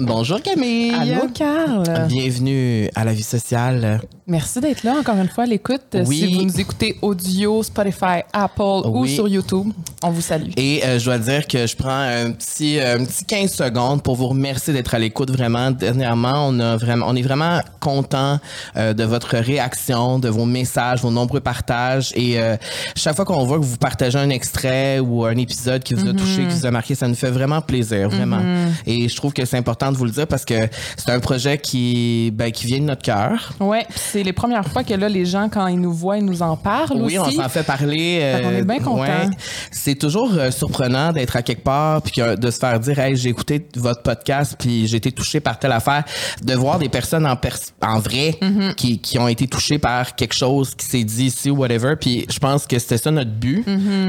Bonjour Camille. Allô, Carl. Bienvenue à la vie sociale. Merci d'être là encore une fois à l'écoute. Oui. Si vous nous écoutez audio, Spotify, Apple ou sur YouTube, on vous salue. Et euh, je dois dire que je prends un petit, euh, un petit 15 secondes pour vous remercier d'être à l'écoute. Vraiment, dernièrement, on, a vraiment, on est vraiment content euh, de votre réaction, de vos messages, vos nombreux partages. Et euh, chaque fois qu'on voit que vous partagez un extrait ou un épisode qui vous a touché, qui vous a marqué, ça nous fait vraiment plaisir, vraiment. Et je trouve que c'est important de vous le dire parce que c'est un projet qui, ben, qui vient de notre cœur. Ouais, puis c'est les premières fois que là, les gens, quand ils nous voient, ils nous en parlent Oui, aussi. on s'en fait parler. euh, qu'on est bien contents. C'est toujours euh, surprenant d'être à quelque part puis de se faire dire hey, j'ai écouté votre podcast puis j'ai été touché par telle affaire, de voir des personnes en pers- en vrai Mm-hmm. qui, qui ont été touchées par quelque chose qui s'est dit ici ou whatever. Puis je pense que c'était ça notre but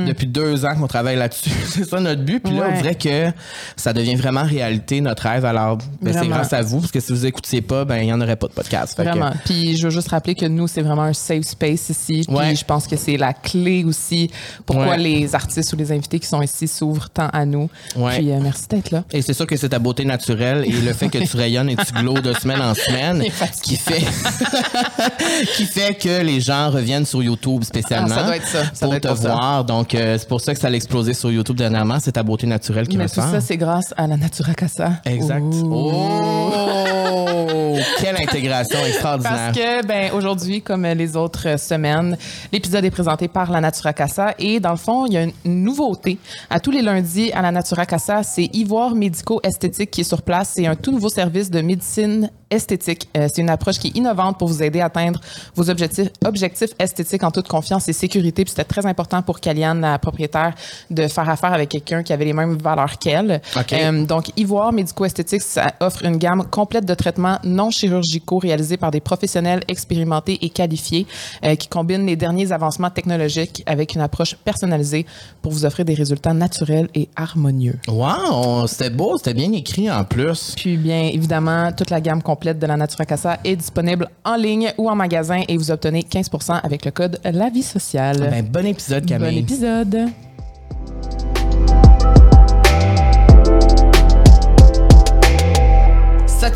depuis deux ans qu'on travaille là-dessus. c'est ça notre but. Puis là, on Mm-hmm. Ouais. dirait que ça devient vraiment réalité notre rêve. Alors ben, c'est grâce à vous parce que si vous écoutiez pas, ben il y en aurait pas de podcast. Fait que- Vraiment. Puis je veux juste rappeler que nous, c'est vraiment un safe space ici. Puis Ouais. je pense que c'est la clé aussi pourquoi Ouais. les artistes ou les invités qui sont ici s'ouvrent tant à nous. Ouais. Puis euh, merci d'être là. Et c'est sûr que c'est ta beauté naturelle et le fait que tu rayonnes et tu glows de semaine en semaine qui fait qui fait que les gens reviennent sur YouTube spécialement Ah, ça doit être ça. Ça pour doit être te pour ça. voir. Donc euh, c'est pour ça que ça a explosé sur YouTube dernièrement. C'est ta beauté naturelle qui Mais tout ressort. ça, c'est grâce à la Natura Casa. Exact. Ouh. Oh, quelle intégration extraordinaire. Parce que, ben, aujourd'hui, comme les autres semaines, l'épisode est présenté par la Natura Casa et dans le fond, il y a une nouveauté. À tous les lundis, à la Natura Casa, c'est Ivoire Médico-Esthétique qui est sur place. C'est un tout nouveau service de médecine esthétique. Euh, c'est une approche qui est innovante pour vous aider à atteindre vos objectifs, objectifs esthétiques en toute confiance et sécurité. Puis c'était très important pour Kaliane, la propriétaire, de faire affaire avec quelqu'un qui avait les mêmes valeurs qu'elle. OK. Euh, donc, Ivoire Médico-Esthétique, ça offre une gamme complète de traitements non chirurgicaux réalisés par des professionnels expérimentés et qualifiés euh, qui combinent les derniers avancements technologiques avec une approche personnalisée pour vous offrir des résultats naturels et harmonieux. Wow, c'était beau, c'était bien écrit en plus. Puis bien évidemment, toute la gamme complète de la Natura Casa est disponible en ligne ou en magasin et vous obtenez 15% avec le code La Vie Sociale. Ben, bon épisode bon Camille. épisode.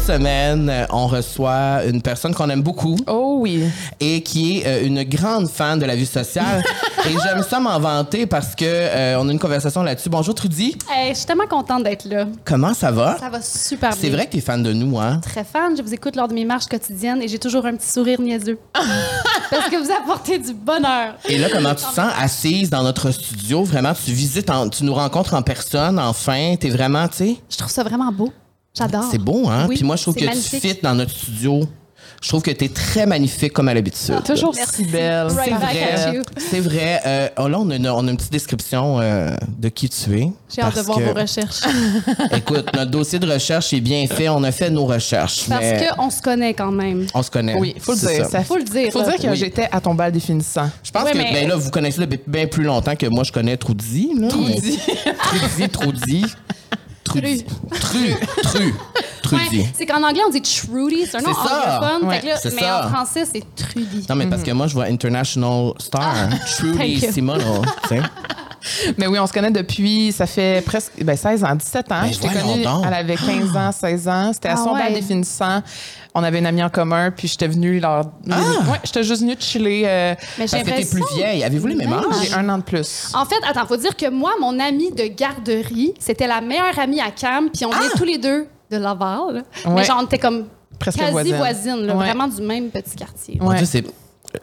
Semaine, euh, on reçoit une personne qu'on aime beaucoup. Oh oui. et qui est euh, une grande fan de la vie sociale. et j'aime ça m'en vanter parce que euh, on a une conversation là-dessus. Bonjour Trudy, Hey, je suis tellement contente d'être là. comment ça va? Ça va super bien. C'est vrai que tu es fan de nous, hein? Très fan. Je vous écoute lors de mes marches quotidiennes et j'ai toujours un petit sourire niaiseux. Parce que vous apportez du bonheur. Et là, comment tu te sens assise dans notre studio? Vraiment, tu visites, en- tu nous rencontres en personne, enfin. T'es vraiment, tu sais, Je trouve ça vraiment beau. J'adore. c'est beau, hein? Oui, Puis moi, je trouve que magnifique. tu fites dans notre studio. Je trouve que tu es très magnifique comme à l'habitude. Toujours Merci. si belle. Right C'est vrai. C'est vrai. Euh, oh là, on a, une, on a une petite description euh, de qui tu es. J'ai hâte de voir que- vos recherches. Écoute, notre dossier de recherche est bien fait. On a fait nos recherches. Parce mais qu'on se connaît quand même. on se connaît. Oui, faut le dire. ça. Ça Faut le dire. Faut là. dire que Oui. j'étais à ton bal définissant. Je pense que mais- ben là, vous connaissez depuis bien plus longtemps que moi, je connais Trudy. Là, Trudy. Mais- Trudy, Trudy. Trudy. Tru. Tru. Trudy. Ouais, c'est qu'en anglais, on dit Trudy. C'est un nom anglophone. Ouais, Fait que là, c'est mais ça. en français, c'est Trudy. Non, mais parce que moi, je vois International Star. Trudy thank you. Simono. tu sais. Mais oui, on se connaît depuis, ça fait presque ben, 16 ans, 17 ans. Ben, je t'ai connue, elle avait 15 ans, 16 ans. C'était à Ah son bal ouais. définissant. On avait une amie en commun, puis j'étais venue leur... Ah! Ouais, j'étais juste venue chiller. euh, Mais j'ai Parce que t'es plus vieille. Avez-vous les mêmes Ben, âges? J'ai un an de plus. En fait, attends, faut dire que moi, mon amie de garderie, c'était la meilleure amie à Cam, puis on vient tous les deux de Laval. Ouais. Mais genre, on était comme Presque quasi voisine. voisines, là, Ouais. vraiment du même petit quartier. Mon. Dieu, c'est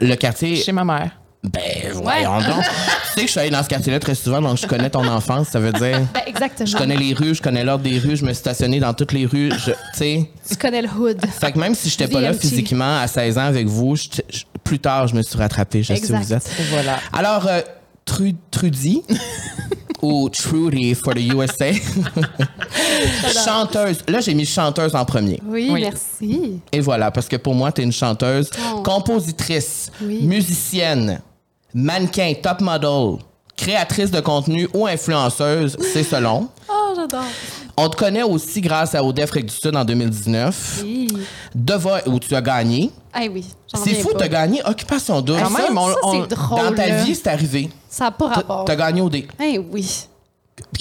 le quartier. Chez ma mère. Ben, voyons donc. tu sais que je suis allée dans ce quartier-là très souvent, donc je connais ton enfance. Ça veut dire. Ben, exactement. Je connais les rues, je connais l'ordre des rues, je me suis stationné dans toutes les rues. je- Tu sais. Tu connais le hood. Fait que même si j'étais pas là physiquement à 16 ans avec vous, je- je- plus tard, je me suis rattrapé. Je sais où vous êtes. Voilà. Alors, euh, Tru- Trudy, ou Trudy for the USA, chanteuse. Là, j'ai mis chanteuse en premier. Oui, Oui. merci. Et voilà, parce que pour moi, tu es une chanteuse, Oh. compositrice, Oui. musicienne, mannequin, top model, créatrice de contenu ou influenceuse, c'est selon. Oh, j'adore. On te connaît aussi grâce à Odef du Sud en 2019. Oui. Voice, où tu as gagné. Ah oui, C'est fou, pas. tu as gagné Occupation Double. Quand Ça, même, on- Ça, on- c'est drôle. dans ta là. vie, c'est arrivé. Ça n'a pas T'as- rapport. T'as gagné au dé. Eh oui.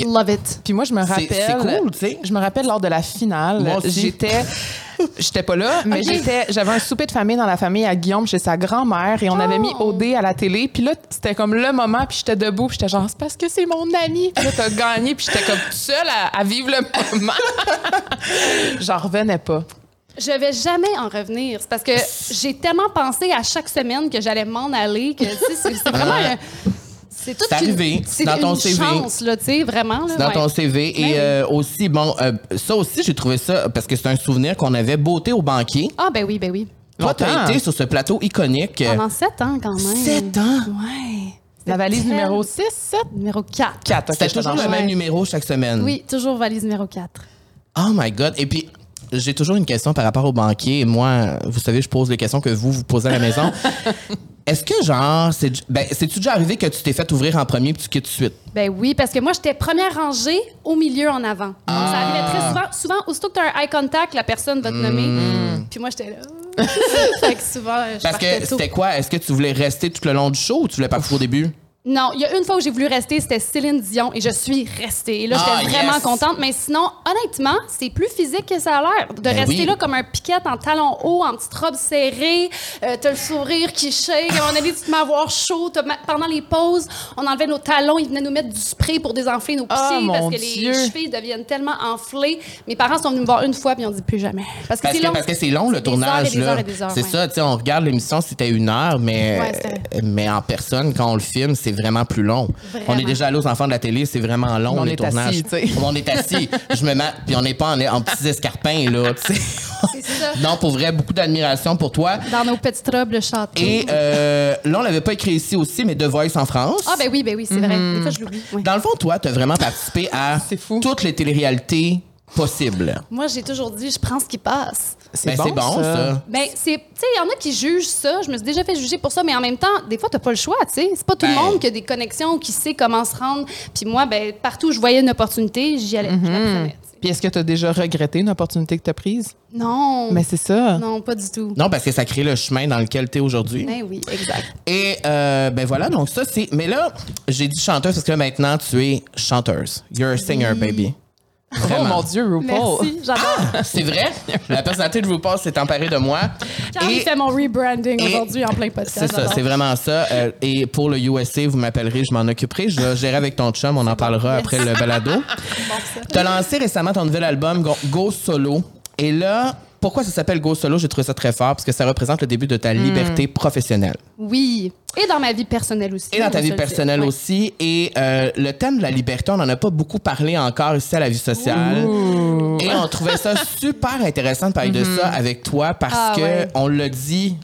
Love it. Puis moi, je me rappelle. c'est cool, tu sais. Je me rappelle lors de la finale, j'étais. J'étais pas là, mais j'étais, j'avais un souper de famille dans la famille à Guillaume chez sa grand-mère et on avait mis Oh. OD à la télé. Puis là, c'était comme le moment, puis j'étais debout, puis j'étais genre, c'est parce que c'est mon ami. Puis là, t'as gagné, puis j'étais comme toute seule à, à vivre le moment. J'en revenais pas. Je vais jamais en revenir. C'est parce que j'ai tellement pensé à chaque semaine que j'allais m'en aller que tu sais, c'est vraiment. Ouais. un- C'est tout arrivé. C'est Dans ton une CV. chance, là, tu sais, vraiment. Là, dans ouais. ton CV. Ben et oui. euh, aussi, bon, euh, ça aussi, j'ai trouvé ça, parce que c'est un souvenir qu'on avait beauté au banquier. Ah, ben oui, ben oui. Toi, tu as Longtemps. été sur ce plateau iconique. Pendant sept ans, quand même. Sept ans? Ouais. La valise numéro tel- 6, 7, Numéro 4. 4. C'était toujours le même numéro chaque semaine. Oui, toujours valise numéro 4. Oh my God. Et puis, j'ai toujours une question par rapport au banquier. Et moi, vous savez, je pose les questions que vous, vous posez à la maison. Est-ce que, genre, c'est ben, c'est-tu déjà arrivé que tu t'es fait ouvrir en premier puis tu quittes tout de suite? Ben oui, parce que moi, j'étais première rangée au milieu en avant. Donc, ça arrivait très souvent. Souvent, aussitôt que tu as un eye contact, la personne va te nommer. Puis moi, j'étais là. fait que souvent, je Parce que c'était quoi? Est-ce que tu voulais rester tout le long du show ou tu voulais partir au début? Non, il y a une fois où j'ai voulu rester, c'était Céline Dion et je suis restée. Et là, Ah, j'étais vraiment yes. contente. Mais sinon, honnêtement, c'est plus physique que ça a l'air. De Ben rester oui. là comme un piquette en talons hauts, en petite robe serrée, euh, t'as le sourire qui shake. À moment donné, tu te mets à avoir chaud. Ma- Pendant les pauses, on enlevait nos talons, ils venaient nous mettre du spray pour désenfler nos Ah, pieds parce mon que Dieu. les chevilles deviennent tellement enflées. Mes parents sont venus me voir une fois puis ils ont dit plus jamais. Parce que c'est long. parce que c'est long le tournage c'est ouais. ça, tu sais, on regarde l'émission c'était une heure, mais Ouais, mais en personne quand on le filme c'est vraiment plus long. Vraiment. On est déjà allé aux enfants de la télé, c'est vraiment long On les est tournages. assis. On est assis, je me mets puis on n'est pas en, en petits escarpins là, ça. non, pour vrai beaucoup d'admiration pour toi. Dans nos petites robes, le château. Et euh, là on l'avait pas écrit ici aussi, mais The Voice en France. Ah, ben oui, ben oui, c'est vrai. Des fois, je l'oublie. oui. Dans le fond, toi, tu as vraiment participé à toutes les téléréalités possibles. Moi, j'ai toujours dit, je prends ce qui passe. Ben, c'est bon, ça. Ben, c'est. Tu sais, il y en a qui jugent ça. Je me suis déjà fait juger pour ça, mais en même temps, des fois, t'as pas le choix, tu sais. C'est pas tout Ben. le monde qui a des connexions, qui sait comment se rendre. Puis moi, ben, partout où je voyais une opportunité, j'y allais. Sais. Puis est-ce que tu as déjà regretté une opportunité que tu as prise? Non. Mais c'est ça. Non, pas du tout. Non, parce que ça crée le chemin dans lequel tu es aujourd'hui. Ben oui, exact. Et euh, ben voilà, donc ça c'est. Mais là, j'ai dit chanteuse parce que maintenant tu es chanteuse. You're a singer, baby. Oh mon Dieu, RuPaul. Merci, j'adore. C'est vrai? La personnalité de RuPaul s'est emparée de moi. Quand il fait mon rebranding et- aujourd'hui en plein podcast. C'est ça, c'est vraiment ça. Euh, et pour le USA, vous m'appellerez, je m'en occuperai. Je vais gérer avec ton chum, on en parlera après le balado. Bon. Tu as lancé récemment ton nouvel album Go, Go Solo. Et là, pourquoi ça s'appelle Go Solo? J'ai trouvé ça très fort parce que ça représente le début de ta liberté professionnelle. Oui. Et dans ma vie personnelle aussi. Et dans ta on vie le personnelle aussi. Et euh, le thème de la liberté, on n'en a pas beaucoup parlé encore ici à la vie sociale. Et on trouvait ça super intéressant de parler de ça avec toi parce Ah, que ouais. on l'a dit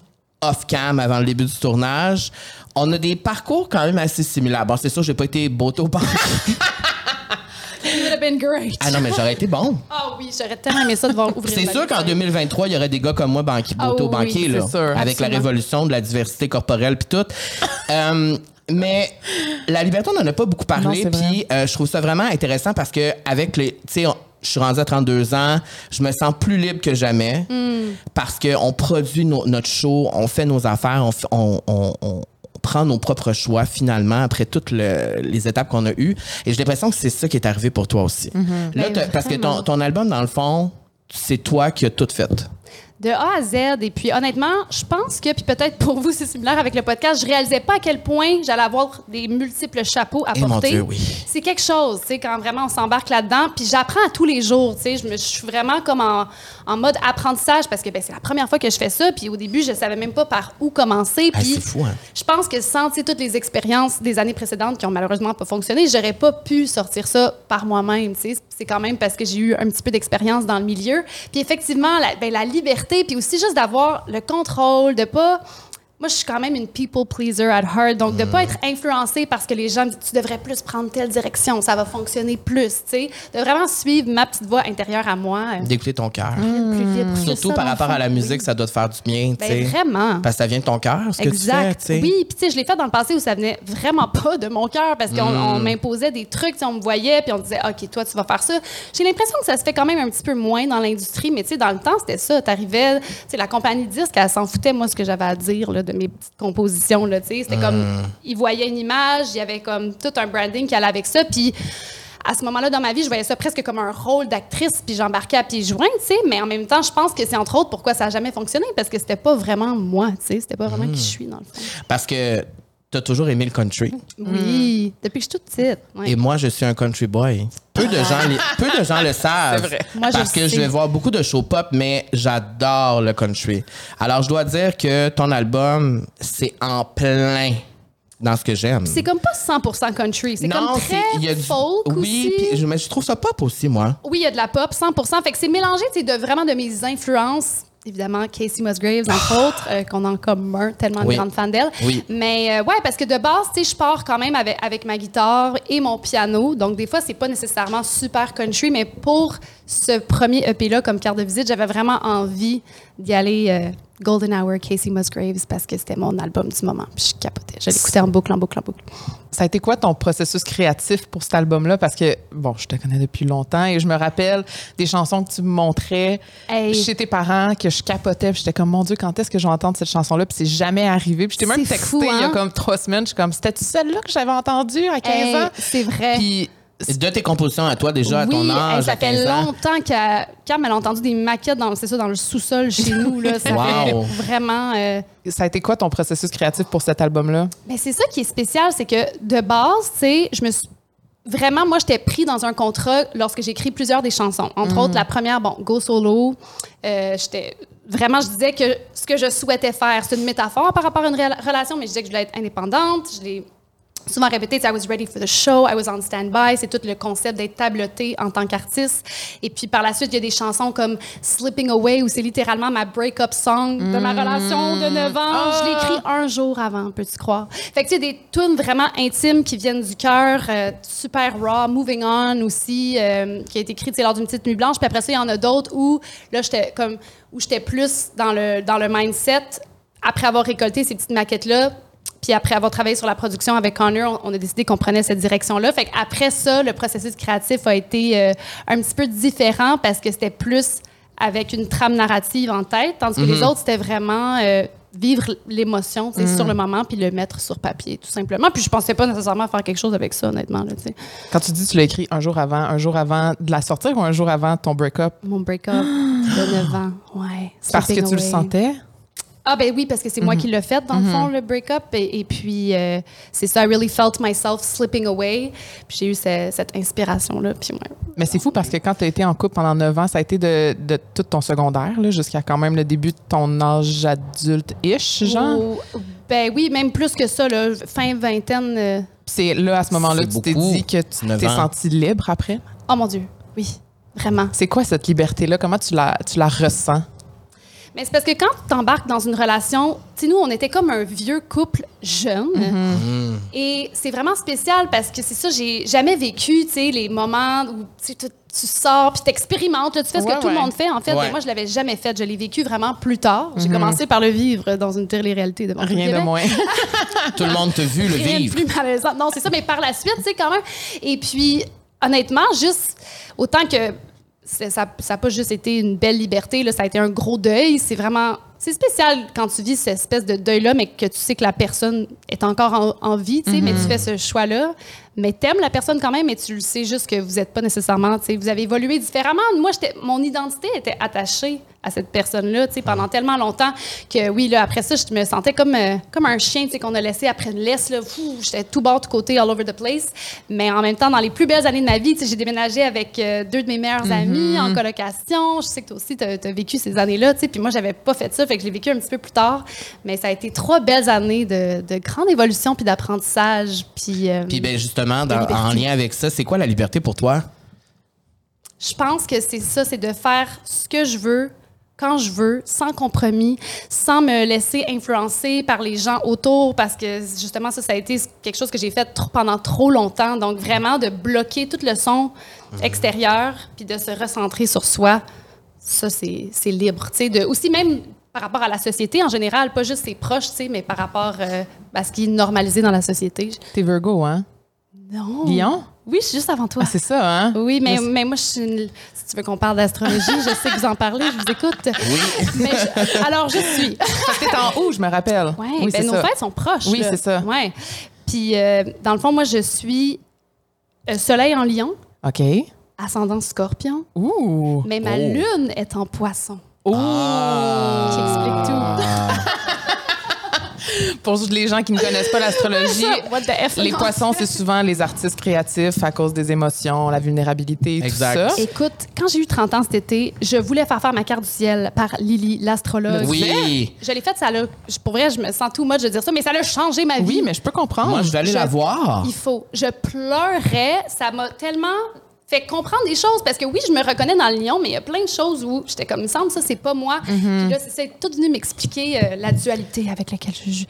off-cam avant le début du tournage. On a des parcours quand même assez similaires. Bon, c'est sûr, j'ai pas été beau au. It would have been great. Ah non, mais j'aurais été bon. Ah oui, j'aurais tellement aimé ça de voir ouvrir C'est sûr qu'en 2023, il y aurait des gars comme moi, banquier, Ah oui, banquier, là, c'est sûr. avec la Absolument. révolution de la diversité corporelle puis tout. Euh, mais la liberté, on n'en a pas beaucoup Non, parlé, c'est vrai. puis euh, je trouve ça vraiment intéressant parce que avec les, tu sais, on- je suis rendu à 32 ans, je me sens plus libre que jamais Hmm. parce que on produit nos- notre show, on fait nos affaires, on, f- on- on- on prend nos propres choix finalement après toutes le- les étapes qu'on a eues. Et j'ai l'impression que c'est ça qui est arrivé pour toi aussi. Ben, t'as- parce que ton, ton album, dans le fond, c'est toi qui as tout fait. De A à Z. Et puis, honnêtement, je pense que, puis peut-être pour vous, c'est similaire avec le podcast, je réalisais pas à quel point j'allais avoir des multiples chapeaux à Eh mon porter. Dieu, oui. C'est quelque chose, tu sais, quand vraiment on s'embarque là-dedans. Puis j'apprends à tous les jours, tu sais. Je me- je suis vraiment comme en, en mode apprentissage parce que ben, c'est la première fois que je fais ça. Puis au début, je savais même pas par où commencer. Ah, Puis c'est fou, hein? je pense que sans tu sais, toutes les expériences des années précédentes qui ont malheureusement pas fonctionné, j'aurais pas pu sortir ça par moi-même. tu sais. C'est quand même parce que j'ai eu un petit peu d'expérience dans le milieu. Puis effectivement, la, ben, la liberté, puis aussi juste d'avoir le contrôle, de pas. Moi, je suis quand même une people pleaser at heart, donc de pas être influencée parce que les gens disent tu devrais plus prendre telle direction, ça va fonctionner plus, tu sais, de vraiment suivre ma petite voix intérieure à moi, euh, D'écouter ton cœur. plus Surtout ça, par rapport à la musique, ça doit te faire du bien, tu Ben, sais. vraiment. Parce que ça vient de ton cœur, ce que tu fais, Exact. Oui, puis tu sais, je l'ai fait dans le passé où ça venait vraiment pas de mon cœur parce qu'on on m'imposait des trucs, on me voyait puis on disait OK, toi tu vas faire ça. J'ai l'impression que ça se fait quand même un petit peu moins dans l'industrie, mais tu sais dans le temps, c'était ça, t'arrivais, tu sais la compagnie de disques, elle s'en foutait moi ce que j'avais à dire là, de mes petites compositions là, tu sais, c'était Hmm. comme ils voyaient une image, il y avait comme tout un branding qui allait avec ça puis à ce moment-là dans ma vie, je voyais ça presque comme un rôle d'actrice, puis j'embarquais à pieds joints, tu sais. Mais en même temps, je pense que c'est entre autres pourquoi ça a jamais fonctionné, parce que c'était pas vraiment moi, tu sais. C'était pas vraiment qui je suis, dans le fond. Parce que tu as toujours aimé le country? Oui, depuis que je suis toute petite. ouais. Et moi, je suis un country boy. Peu de gens, peu de gens le savent. C'est vrai. Moi, je parce que je vais voir beaucoup de show pop, mais j'adore le country. Alors, je dois dire que ton album, c'est en plein dans ce que j'aime. C'est comme pas 100% country, c'est comme très il y a du- folk Oui, aussi. puis je, mais je trouve ça pop aussi, moi. Oui, il y a de la pop, 100%. Fait que c'est mélangé, tu sais, de vraiment de mes influences. Évidemment, Casey Musgraves, entre autres, euh, qu'on a en commun, tellement Oui. une grande fan d'elle. Oui. Mais euh, ouais, parce que de base, tu sais, je pars quand même avec, avec ma guitare et mon piano. Donc, des fois, c'est pas nécessairement super country, mais pour ce premier EP-là, comme carte de visite, j'avais vraiment envie d'y aller euh, Golden Hour, Casey Musgraves, parce que c'était mon album du moment. Puis je capotais. Je l'écoutais en boucle, en boucle, en boucle. Ça a été quoi ton processus créatif pour cet album-là? Parce que, bon, je te connais depuis longtemps et je me rappelle des chansons que tu me montrais Hey. chez tes parents, que je capotais. Puis j'étais comme, mon Dieu, quand est-ce que je vais entendre cette chanson-là? Puis c'est jamais arrivé. Puis je t'ai même texté fou, il y a hein? comme trois semaines. Je suis comme, c'était celle-là que j'avais entendue à 15 Hey, ans? c'est vrai. Puis De tes compositions à toi, déjà, à ton âge, ça à 15 fait longtemps qu'à Cam elle a entendu des maquettes dans, c'est ça, dans le sous-sol chez nous. Là. Ça Wow. fait vraiment. euh, ça a été quoi ton processus créatif pour cet album-là? Mais c'est ça qui est spécial, c'est que de base, tu sais, je me suis. Vraiment, moi, j'étais pris dans un contrat lorsque j'ai écrit plusieurs des chansons. Entre autres, la première, bon, Go Solo. euh, j'étais. Vraiment, je disais que ce que je souhaitais faire, c'est une métaphore par rapport à une rela- relation, mais je disais que je voulais être indépendante. Je l'ai souvent répété, I was ready for the show, I was on standby. C'est tout le concept d'être tableté en tant qu'artiste. Et puis par la suite, il y a des chansons comme Slipping Away, où c'est littéralement ma break-up song de ma relation de 9 ans. Je l'ai écrit un jour avant, peux-tu croire? Fait que tu des tunes vraiment intimes qui viennent du cœur, euh, super raw, Moving On aussi, euh, qui a été écrite lors d'une petite nuit blanche. Puis après ça, il y en a d'autres où, là, j'étais comme, où j'étais plus dans le, dans le mindset, après avoir récolté ces petites maquettes-là, puis après avoir travaillé sur la production avec Connor, on, on a décidé qu'on prenait cette direction-là. Fait après ça, le processus créatif a été euh, un petit peu différent parce que c'était plus avec une trame narrative en tête, tandis que les autres, c'était vraiment euh, vivre l'émotion sur le moment puis le mettre sur papier, tout simplement. Puis je pensais pas nécessairement faire quelque chose avec ça, honnêtement. Là. Quand tu dis que tu l'as écrit un jour avant, un jour avant de la sortir ou un jour avant ton break-up? Mon break-up de 9 ans, ouais. Parce que tu le sentais? Ah ben oui, parce que c'est moi qui l'ai fait dans le fond, le break-up. Et, et puis, euh, c'est ça, I really felt myself slipping away. Puis j'ai eu ce- cette inspiration-là. Puis ouais. Mais c'est fou parce que quand tu as été en couple pendant 9 ans, ça a été de, de tout ton secondaire là, jusqu'à quand même le début de ton âge adulte-ish, genre? Ou- ben oui, même plus que ça, là, fin vingtaine. euh, Puis C'est là, à ce moment-là, tu t'es dit que tu 9 t'es senti libre après? Oh mon Dieu, oui, vraiment. C'est quoi cette liberté-là? Comment tu la, tu la ressens? Mais c'est parce que quand tu t'embarques dans une relation, tu sais, nous, on était comme un vieux couple jeune. Et c'est vraiment spécial parce que c'est ça, j'ai jamais vécu, tu sais, les moments où tu, sors puis t'expérimentes, là, tu fais ce Ouais, que tout le monde fait. En fait, Ouais. mais moi, je l'avais jamais fait. Je l'ai vécu vraiment plus tard. J'ai commencé par le vivre dans une télé-réalité devant tout le Rien de moins. Tout le monde t'a vu le Rien de vivre. plus malaisant. Non, c'est ça, mais par la suite, tu sais, quand même. Et puis, honnêtement, juste autant que ça n'a pas juste été une belle liberté, là, ça a été un gros deuil. C'est vraiment. C'est spécial quand tu vis cette espèce de deuil-là, mais que tu sais que la personne est encore en, en vie, tu sais, mais tu fais ce choix-là. Mais t'aimes la personne quand même, mais tu le sais juste que vous n'êtes pas nécessairement, tu sais, vous avez évolué différemment. Moi, j'étais, mon identité était attachée à cette personne-là, tu sais, pendant tellement longtemps que oui, là, après ça, je me sentais comme, euh, comme un chien, tu sais, qu'on a laissé après une laisse, là. J'étais tout bord, tout côté, all over the place. Mais en même temps, dans les plus belles années de ma vie, tu sais, j'ai déménagé avec euh, deux de mes meilleurs amis en colocation. Je sais que toi aussi, tu as, vécu ces années-là, tu sais, puis moi, j'avais pas fait ça, fait que je l'ai vécu un petit peu plus tard. Mais ça a été trois belles années de, de grande évolution puis d'apprentissage. Puis, euh, Puis ben justement, dans- en lien avec ça, c'est quoi la liberté pour toi? Je pense que c'est ça, c'est de faire ce que je veux, quand je veux, sans compromis, sans me laisser influencer par les gens autour, parce que justement, ça, ça a été quelque chose que j'ai fait trop- pendant trop longtemps. Donc, vraiment, de bloquer tout le son extérieur, puis de se recentrer sur soi, ça, c'est c'est libre. Tu sais, de, aussi même par rapport à la société en général, pas juste ses proches, tu sais, mais par rapport euh, à ce qui est normalisé dans la société. T'es Virgo, hein? Non. Lion? Oui, je suis juste avant toi. Ah, c'est ça, hein? Oui, mais, mais moi, je suis une- si tu veux qu'on parle d'astrologie, je sais que vous en parlez, je vous écoute. Oui. Mais je- alors, je suis. T'es en haut, je me rappelle. Ouais, oui, ben, c'est nos ça. fêtes sont proches. Oui, là. c'est ça. Ouais. Puis, euh, dans le fond, moi, je suis euh, Soleil en Lion, OK. ascendant scorpion, Ouh. mais ma Oh. lune est en poisson. Ouh. Qui explique tout. Pour les gens qui ne connaissent pas l'astrologie, les poissons, c'est souvent les artistes créatifs à cause des émotions, la vulnérabilité, tout Exact. ça. Écoute, quand j'ai eu 30 ans cet été, je voulais faire faire ma carte du ciel par Lily, l'astrologue. Oui. Je l'ai faite, ça l'a. je- Pour vrai, je me sens too much de dire ça, mais ça a changé ma vie. Oui, mais je peux comprendre. Moi, je vais aller Je- la voir. Il faut. Je pleurais. Ça m'a tellement fait comprendre des choses parce que oui, je me reconnais dans le lion, mais il y a plein de choses où j'étais comme, il me semble, ça, c'est pas moi. Mm-hmm. Puis là, c'est- tout venu m'expliquer euh, la dualité avec laquelle je, je,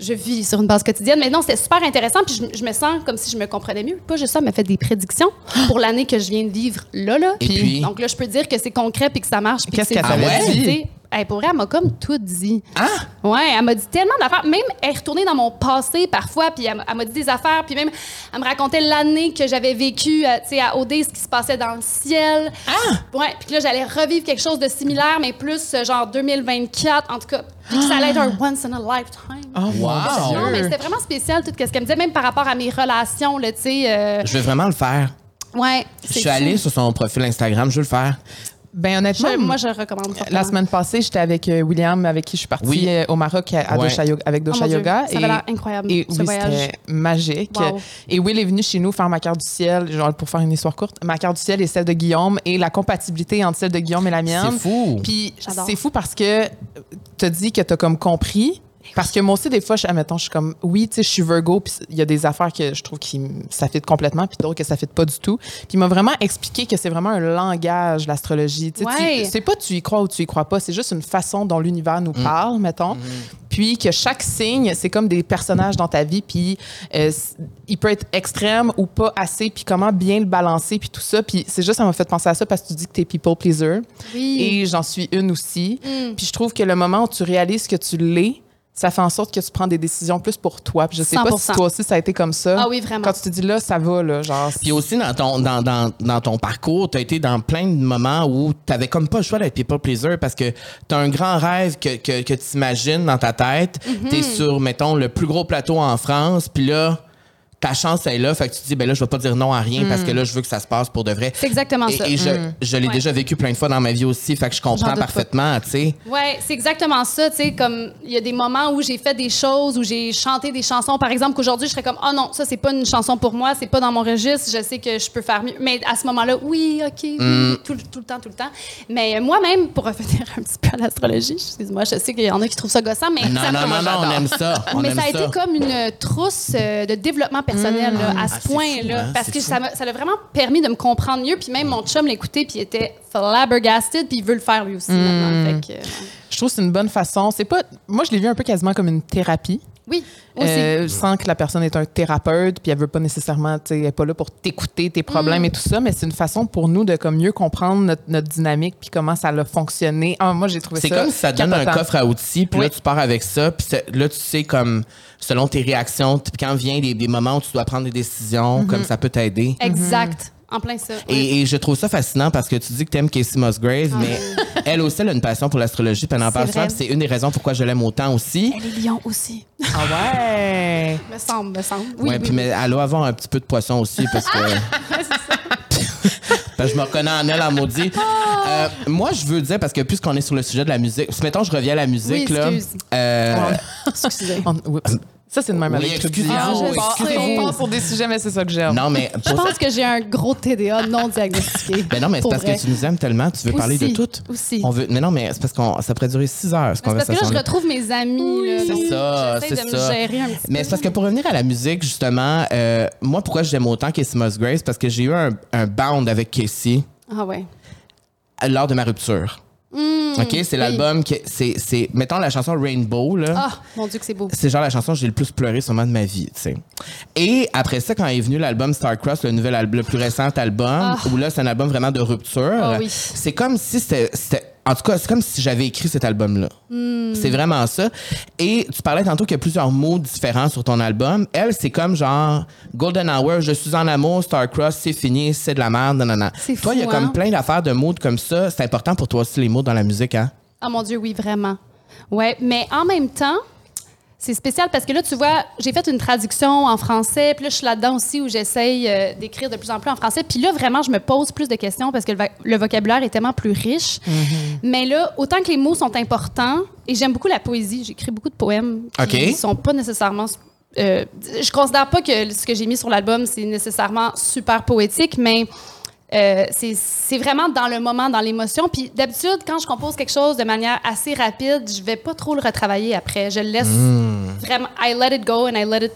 je vis sur une base quotidienne. Mais non, c'était super intéressant. Puis je, je me sens comme si je me comprenais mieux. Pas juste ça, m'a fait des prédictions pour l'année que je viens de vivre là, là. Et puis? Donc là, je peux dire que c'est concret puis que ça marche. Qu'est-ce qu'elle t'avait dit? Hey, pour vrai, elle m'a comme tout dit. Ah! Ouais, elle m'a dit tellement d'affaires. Même elle est retournée dans mon passé parfois, puis elle, m'a- elle m'a dit des affaires, puis même elle me racontait l'année que j'avais vécue, euh, tu sais, à OD, ce qui se passait dans le ciel. Ah! Ouais, puis que là j'allais revivre quelque chose de similaire, mais plus euh, genre 2024, en tout cas, puis que ça allait être un once in a lifetime. Oh, Wow. Non, mais c'était vraiment spécial tout ce qu'elle me disait, même par rapport à mes relations, tu sais. euh, Je vais vraiment le faire. ouais. Je suis allée sur son profil Instagram, je veux le faire. Ben honnêtement, Je- moi, je le recommande. la semaine passée, j'étais avec euh, William, avec qui je suis partie Oui. euh, au Maroc à, à Ouais. Dosha Yoga- avec Oh, Dosha mon Dieu, Yoga. Ça avait l'air incroyable, et ce oui, voyage. c'était magique. Wow. Et Will est venu chez nous faire ma carte du ciel, genre pour faire une histoire courte. Ma carte du ciel et celle de Guillaume et la compatibilité entre celle de Guillaume et la mienne. C'est fou. Puis c'est fou parce que tu dit que tu as comme compris. Parce que moi aussi, des fois, je, admettons, je suis comme, oui, tu sais, je suis Virgo, puis il y a des affaires que je trouve qui ça fit complètement, puis d'autres que ça fit pas du tout. Puis il m'a vraiment expliqué que c'est vraiment un langage, l'astrologie. Tu sais, tu- Ouais. C'est pas tu y crois ou tu y crois pas, c'est juste une façon dont l'univers nous parle, mettons. Puis que chaque signe, c'est comme des personnages dans ta vie, puis euh, il peut être extrême ou pas assez, puis comment bien le balancer, puis tout ça. Puis c'est juste, ça m'a fait penser à ça parce que tu dis que t'es people pleaser. Oui. Et j'en suis une aussi. Mm. Puis je trouve que le moment où tu réalises que tu l'es, ça fait en sorte que tu prends des décisions plus pour toi. Puis je sais pas si 100%. toi aussi ça a été comme ça. Ah oui, vraiment. Quand tu te dis là, ça va, là, genre. Puis aussi, dans ton, dans, dans, dans ton parcours, tu as été dans plein de moments où tu comme pas le choix d'être people pleaser parce que tu as un grand rêve que, que, que tu imagines dans ta tête. Mm-hmm. Tu es sur, mettons, le plus gros plateau en France, puis là, ta chance est là. Fait que tu te dis, ben là, je vais pas dire non à rien parce que là, je veux que ça se passe pour de vrai. C'est exactement Et, ça. et je, je l'ai Ouais. déjà vécu plein de fois dans ma vie aussi, fait que je comprends parfaitement, tu sais. Ouais, c'est exactement ça. Tu sais, comme il y a des moments où j'ai fait des choses, où j'ai chanté des chansons, par exemple, qu'aujourd'hui je serais comme, oh non, ça c'est pas une chanson pour moi, c'est pas dans mon registre, je sais que je peux faire mieux. Mais à ce moment-là, oui, ok, oui, Mm. tout, tout le temps, tout le temps. Mais moi-même, pour revenir un petit peu à l'astrologie, excuse-moi, je sais qu'il y en a qui trouvent ça gossant, mais Non, ça non, non, non, on aime ça. On mais aime ça a été comme une trousse euh, de développement personnel là, à ce Ah, c'est point-là. hein, parce que fou. ça l'a vraiment permis de me comprendre mieux. Puis même mon chum l'écoutait, puis il était flabbergasted, puis il veut le faire lui aussi maintenant. Fait que, euh, Je trouve que c'est une bonne façon. C'est pas. Moi, je l'ai vu un peu quasiment comme une thérapie. Oui, aussi. Euh, sans que la personne est un thérapeute, puis elle veut pas nécessairement, tu sais, elle est pas là pour t'écouter tes problèmes Mm. et tout ça, mais c'est une façon pour nous de comme mieux comprendre notre, notre dynamique puis comment ça a fonctionné. Ah, moi, j'ai trouvé ça. C'est comme si ça te donne un coffre à outils, puis là, tu pars avec ça, puis là, tu sais, comme, selon tes réactions, puis quand vient des, des moments où tu dois prendre des décisions, Mm-hmm. comme ça peut t'aider. Exact. En plein ça. ouais. Et, et je trouve ça fascinant parce que tu dis que tu aimes Casey Musgrave, Ah mais elle aussi, elle a une passion pour l'astrologie, puis elle en parle souvent, c'est une des raisons pourquoi je l'aime autant aussi. Elle est lion aussi. Ah ouais! Me semble, me semble. Oui, ouais, oui, puis oui. mais elle doit avoir un petit peu de poisson aussi parce que. Je me reconnais en elle en maudit. Ah! Euh, moi, je veux dire, parce que puisqu'on est sur le sujet de la musique, si, mettons, je reviens à la musique, Oui, là. excuse. euh, Excusez. On- oups. Ça, c'est une même Oui, avec excusez-vous, Ah, part sur des sujets, mais c'est ça que j'aime. non, mais Je pour pense que j'ai un gros TDA non diagnostiqué. Ben non, mais c'est Pour parce vrai. que tu nous aimes tellement, tu veux parler de tout. aussi. On veut, mais non, mais c'est parce que ça pourrait durer six heures, C'est parce que là, je retrouve mes amis. C'est ça, j'essaie c'est de ça. me gérer un petit Mais c'est parce que pour revenir à la musique, justement, euh, moi, pourquoi j'aime autant Casey Musgraves? Parce que j'ai eu un, un bound avec Casey Ah ouais. lors de ma rupture. OK? C'est l'album qui. C'est, c'est, mettons la chanson Rainbow, là. Ah, mon Dieu, que c'est beau. C'est genre la chanson que j'ai le plus pleuré sûrement de ma vie, tu sais. Et après ça, quand est venu l'album Starcross, le nouvel album, le plus récent album, où là, c'est un album vraiment de rupture, Ah oui. c'est comme si c'était- en tout cas, c'est comme si j'avais écrit cet album-là. C'est vraiment ça. Et tu parlais tantôt qu'il y a plusieurs mots différents sur ton album. Elle, c'est comme genre Golden Hour, je suis en amour, Starcross, c'est fini, c'est de la merde, non, non, non. C'est Toi, il y a comme hein? plein d'affaires de mots comme ça. C'est important pour toi aussi, les mots dans la musique, hein? Ah mon Dieu, oui, vraiment. Ouais, mais en même temps, C'est spécial parce que là, tu vois, j'ai fait une traduction en français, puis là, je suis là-dedans aussi où j'essaye euh, d'écrire de plus en plus en français. Puis là, vraiment, je me pose plus de questions parce que le, vocabulaire est tellement plus riche. Mais là, autant que les mots sont importants, et j'aime beaucoup la poésie, j'écris beaucoup de poèmes qui OK. sont pas nécessairement... euh, je considère pas que ce que j'ai mis sur l'album, c'est nécessairement super poétique, mais... euh, c'est c'est vraiment dans le moment, dans l'émotion. Puis d'habitude, quand je compose quelque chose de manière assez rapide, je vais pas trop le retravailler après. Je le laisse vraiment. I let it go and I let it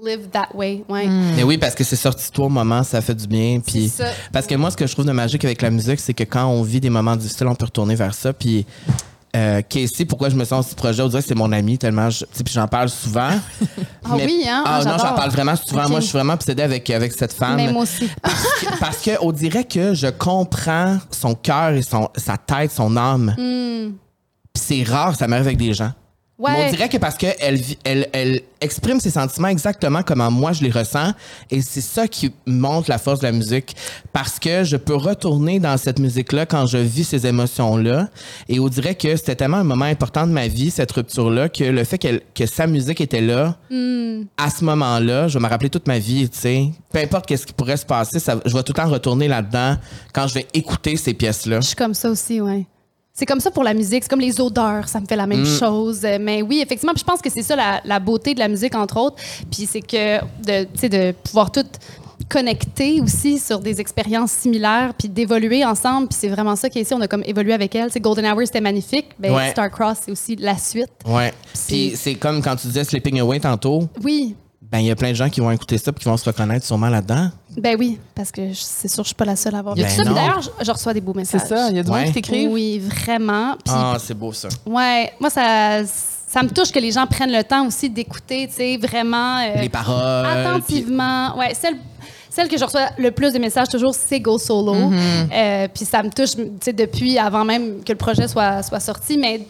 live that way. Ouais. Mais oui, parce que c'est sorti de toi au moment, ça fait du bien. Puis C'est ça. parce que moi, ce que je trouve de magique avec la musique, c'est que quand on vit des moments difficiles, on peut retourner vers ça. Puis euh, Casey, pourquoi je me sens ce projet, on dirait que c'est mon ami tellement, je- puis j'en parle souvent. Ah oui, hein? Ah Ah, non, j'en parle vraiment souvent. Moi, je suis vraiment obsédée avec avec cette femme. Mais moi aussi. Parce que on dirait que je comprends son cœur et son sa tête, son âme. Hmm. Puis c'est rare, ça m'arrive avec des gens. Ouais. On dirait que parce qu'elle elle, elle exprime ses sentiments exactement comme moi je les ressens. Et c'est ça qui montre la force de la musique. Parce que je peux retourner dans cette musique-là quand je vis ces émotions-là. Et on dirait que c'était tellement un moment important de ma vie, cette rupture-là, que le fait que sa musique était là, à ce moment-là, je vais me rappeler toute ma vie, tu sais. Peu importe qu'est-ce qui pourrait se passer, ça- je vais tout le temps retourner là-dedans quand je vais écouter ces pièces-là. Je suis comme ça aussi, ouais. C'est comme ça pour la musique, c'est comme les odeurs, ça me fait la même Mm. chose. Euh, Mais oui, effectivement, puis je pense que c'est ça la, la beauté de la musique, entre autres. Puis c'est que de, pouvoir tout connecter aussi sur des expériences similaires, puis d'évoluer ensemble. Puis c'est vraiment ça qu'ici, on a comme évolué avec elle. C'est Golden Hour, c'était magnifique. Ben, Ouais. Starcross, c'est aussi la suite. Ouais. Puis c'est comme quand tu disais Sleeping Away tantôt, Oui, ben il y a plein de gens qui vont écouter ça puis qui vont se reconnaître sûrement là-dedans. Ben oui, parce que c'est sûr, je suis pas la seule à avoir Ben vu ça? Puis non. d'ailleurs, je, je reçois des beaux C'est messages. ça, il y a du monde Ouais. qui t'écrivent? Oui, vraiment. Ah, c'est beau ça. Ouais, moi ça ça me touche que les gens prennent le temps aussi d'écouter, tu sais, vraiment euh, Les paroles. attentivement. Ouais, celle celle que je reçois le plus de messages toujours, c'est Go Solo. Euh, puis ça me touche, tu sais, depuis avant même que le projet soit soit sorti, mais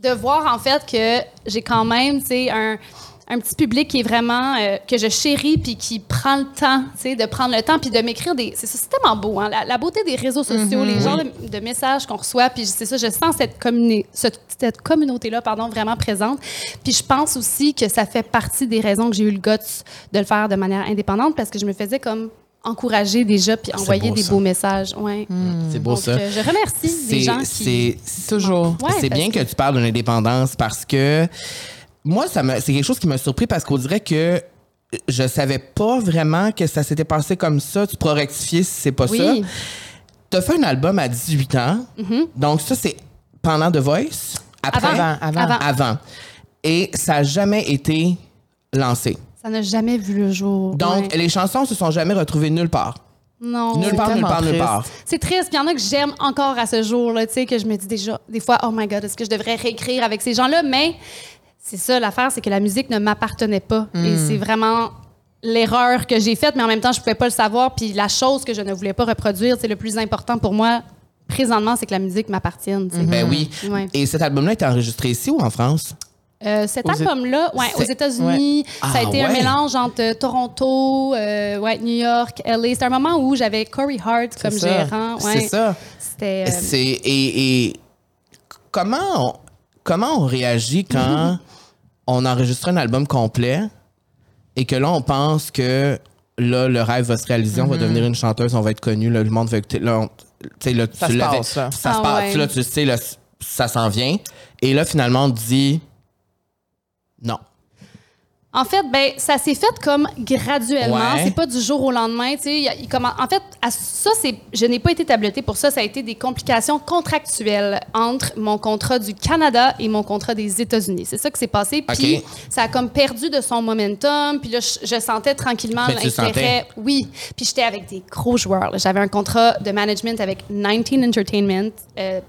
de voir en fait que j'ai quand même, tu sais, un un petit public qui est vraiment euh, que je chéris puis qui prend le temps, tu sais, de prendre le temps puis de m'écrire des c'est ça, c'est tellement beau hein, la, la beauté des réseaux sociaux, les genres de, de messages qu'on reçoit puis c'est ça, je sens cette communi- cette, cette communauté là pardon vraiment présente. Puis je pense aussi que ça fait partie des raisons que j'ai eu le guts de le faire de manière indépendante parce que je me faisais comme encourager déjà puis envoyer beau, des ça. beaux messages, ouais. C'est beau Donc ça. euh, je remercie les gens qui c'est- Toujours. Ouais, c'est bien que tu parles de l'indépendance parce que moi, ça me, c'est quelque chose qui m'a surpris parce qu'on dirait que je savais pas vraiment que ça s'était passé comme ça. Tu pourras rectifier si c'est pas ça. Oui. Tu as fait un album à 18 ans. Donc, ça, c'est pendant The Voice? Après, Avant. Avant, avant. Avant. Et ça n'a jamais été lancé. Ça n'a jamais vu le jour. Donc, ouais. les chansons se sont jamais retrouvées nulle part. non. nulle part, nulle part, nulle part. C'est triste. Il y en a que j'aime encore à ce jour, là, tu sais, que je me dis déjà, des fois, oh my God, est-ce que je devrais réécrire avec ces gens-là? Mais c'est ça, l'affaire, c'est que la musique ne m'appartenait pas. Et c'est vraiment l'erreur que j'ai faite, mais en même temps, je pouvais pas le savoir. Puis la chose que je ne voulais pas reproduire, c'est le plus important pour moi, présentement, c'est que la musique m'appartienne. Ben oui. Ouais. Et cet album-là était enregistré ici ou en France? Euh, cet album-là, ouais, aux États-Unis, ça a Ah, été un ouais. mélange entre euh, Toronto, euh, ouais, New York, LA. C'était un moment où j'avais Corey Hart comme ça. gérant. Ouais. C'est ça. C'était. euh, C'est et, et comment on, comment on réagit quand on enregistre un album complet et que là on pense que là le rêve va se réaliser, on va devenir une chanteuse, on va être connu, là, le monde va écouter. Là, on- tu sais, là, Ça tu se l'avais- passe, là. Ça se Ah passe. ouais. Là, tu sais, là, ça s'en vient. Et là finalement on te dit non. En fait, ben ça s'est fait comme graduellement. Ouais. C'est pas du jour au lendemain. Y a- en fait, à ça, c'est, je n'ai pas été tablotée pour ça. Ça a été des complications contractuelles entre mon contrat du Canada et mon contrat des États-Unis. C'est ça qui s'est passé. Puis ça a comme perdu de son momentum. Puis là, je, je sentais tranquillement l'intérêt. Oui. Puis j'étais avec des gros joueurs. J'avais un contrat de management avec 19 Entertainment. Euh,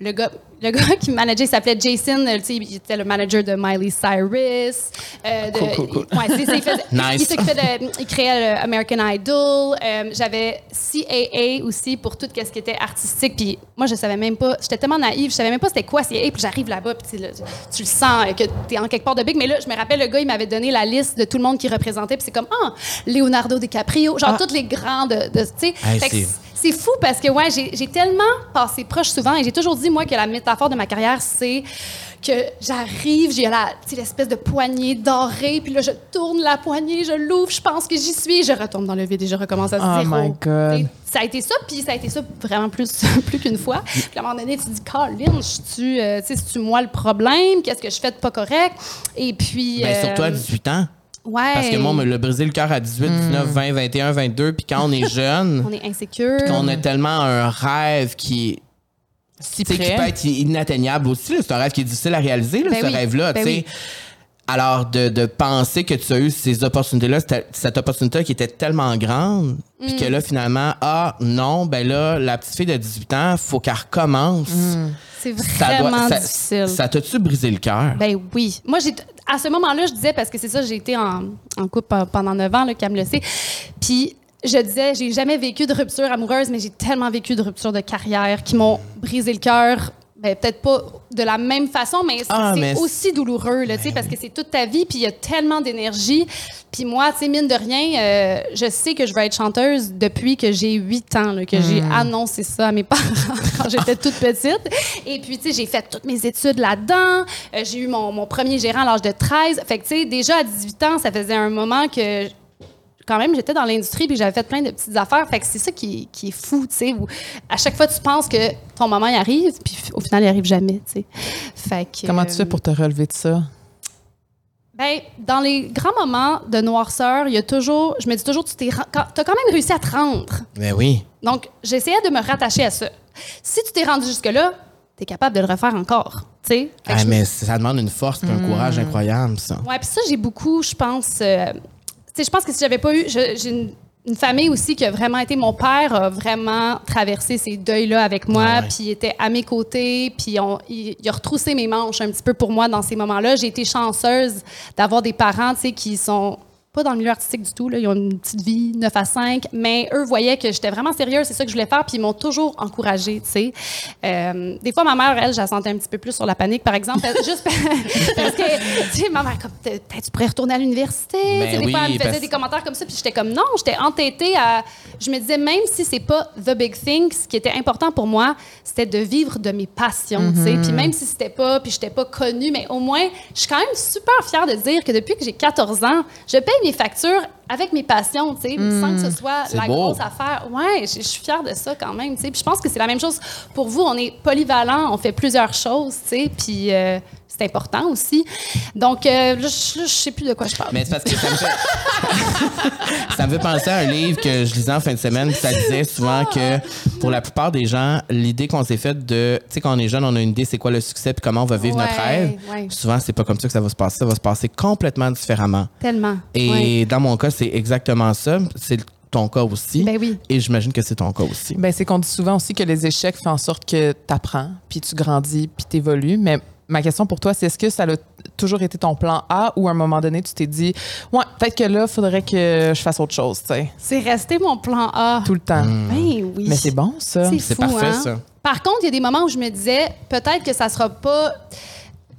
le gars, le gars qui me manageait il s'appelait Jason. euh, tu il était le manager de Miley Cyrus. euh, de- Cool, cool, cool. Ouais, c'est- c'est- il, faisait- Nice. il s'occupait de. Il créait le American Idol. Euh, J'avais CAA aussi pour tout ce qui était artistique. Puis moi, je savais même pas. J'étais tellement naïve. Je savais même pas c'était quoi CAA. Puis j'arrive là-bas. Puis tu là, tu le sens euh, que t'es en quelque part de big. Mais là, je me rappelle, le gars, il m'avait donné la liste de tout le monde qui représentait. Puis c'est comme, ah, Leonardo DiCaprio. Genre, Ah. tous les grands de. de- tu sais. C'est- fou parce que, ouais, j'ai tellement passé proche souvent et j'ai toujours dit, moi, que la métaphore de ma carrière, c'est que j'arrive, j'ai la- l'espèce de poignée dorée, puis là, je tourne la poignée, je l'ouvre, je pense que j'y suis, je retombe dans le vide et je recommence à Oh zéro. my God. Sais, Ça a été ça, puis ça a été ça vraiment plus, plus qu'une fois. Puis à un moment donné, tu te dis, Colin, je suis, euh, tu sais, c'est-tu moi le problème? Qu'est-ce que je fais de pas correct? Et puis. Ben, euh, surtout à 18 ans. Ouais. Parce que moi, on me l'a brisé le cœur à 18, 19, 20, 21, 22. Puis quand on est jeune, On est insécure. qu'on a tellement un rêve qui est Si tu sais, qui près. peut être inatteignable aussi. C'est un rêve qui est difficile à réaliser, là, Ben ce oui, rêve-là. ben oui. Alors, de, de penser que tu as eu ces opportunités-là, cette, cette opportunité qui était tellement grande, puis Mm. que là, finalement, ah non, ben là, la petite fille de 18 ans, faut qu'elle recommence. C'est Ça doit- vraiment ça- difficile. Ça t'a-tu brisé le cœur? Ben oui. Moi, j'ai à ce moment-là, je disais, parce que c'est ça, j'ai été en, couple pe- pendant neuf ans, là, Cam le sait. Puis je disais, j'ai jamais vécu de rupture amoureuse, mais j'ai tellement vécu de ruptures de carrière qui m'ont brisé le cœur. Ben, peut-être pas de la même façon, mais c'est Ah, c'est aussi douloureux, là, tu sais, parce que c'est toute ta vie, puis il y a tellement d'énergie. Puis moi, tu sais, mine de rien, euh, je sais que je veux être chanteuse depuis que j'ai 8 ans, là, que j'ai annoncé ça à mes parents quand j'étais toute petite. Et puis, tu sais, j'ai fait toutes mes études là-dedans. Euh, j'ai eu mon, mon premier gérant à l'âge de 13. Fait que, tu sais, déjà à 18 ans, ça faisait un moment que quand même, j'étais dans l'industrie puis j'avais fait plein de petites affaires. Fait que c'est ça qui, qui est fou, tu sais. À chaque fois, tu penses que ton moment, il arrive, puis au final, il arrive jamais, tu sais. Fait que... Comment tu fais pour te relever de ça? Ben, dans les grands moments de noirceur, il y a toujours... Je me dis toujours, tu t'es... ren- quand- même réussi à te rendre. Ben oui. Donc, j'essayais de me rattacher à ça. Si tu t'es rendu jusque-là, t'es capable de le refaire encore, tu Ah, me mais ça demande une force et un Hmm. courage incroyable, ça. Ouais, puis ça, j'ai beaucoup, je pense. euh, tu je pense que si j'avais pas eu. J'ai une, une famille aussi qui a vraiment été. Mon père a vraiment traversé ces deuils-là avec moi, Ah puis il était à mes côtés, puis il, il a retroussé mes manches un petit peu pour moi dans ces moments-là. J'ai été chanceuse d'avoir des parents, tu sais, qui sont pas dans le milieu artistique du tout, là. ils ont une petite vie, 9 à 5, mais eux voyaient que j'étais vraiment sérieuse, c'est ça que je voulais faire, puis ils m'ont toujours encouragée, tu sais. Euh, des fois, ma mère, elle, je la sentais un petit peu plus sur la panique, par exemple, juste parce que, tu sais, ma mère, comme, peut-être tu pourrais retourner à l'université, Ben des fois, elle me faisait parce- des commentaires comme ça, puis j'étais comme, non, j'étais entêtée à... Je me disais, même si c'est pas the big thing, ce qui était important pour moi, c'était de vivre de mes passions, tu sais, puis même si c'était pas, puis j'étais pas connue, mais au moins, je suis quand même super fière de dire que depuis que j'ai 14 ans, je paye mes factures avec mes passions, tu sais, sans que ce soit la beau. grosse affaire. Ouais, je suis fière de ça quand même, tu sais. Puis je pense que c'est la même chose pour vous. On est polyvalent, on fait plusieurs choses, tu sais, puis euh, c'est important aussi. Donc, euh, là, je je sais plus de quoi je parle. Mais c'est parce que ça me fait... ça me fait penser à un livre que je lisais en fin de semaine, puis ça disait souvent que pour la plupart des gens, l'idée qu'on s'est faite de... Tu sais, quand on est jeune, on a une idée c'est quoi le succès puis comment on va vivre notre rêve. ouais. Souvent, c'est pas comme ça que ça va se passer. Ça va se passer complètement différemment. Tellement. Et Ouais. dans mon cas, c'est exactement ça. C'est ton cas aussi. Ben oui. Et j'imagine que c'est ton cas aussi. Ben, c'est qu'on dit souvent aussi que les échecs font en sorte que tu apprends, puis tu grandis, puis tu évolues. Mais ma question pour toi, c'est est-ce que ça a toujours été ton plan A ou à un moment donné, tu t'es dit, ouais, peut-être que là, il faudrait que je fasse autre chose, tu sais, C'est resté mon plan A. tout le temps. Ben oui. Mais c'est bon, ça. C'est parfait, hein? ça. Par contre, il y a des moments où je me disais, peut-être que ça sera pas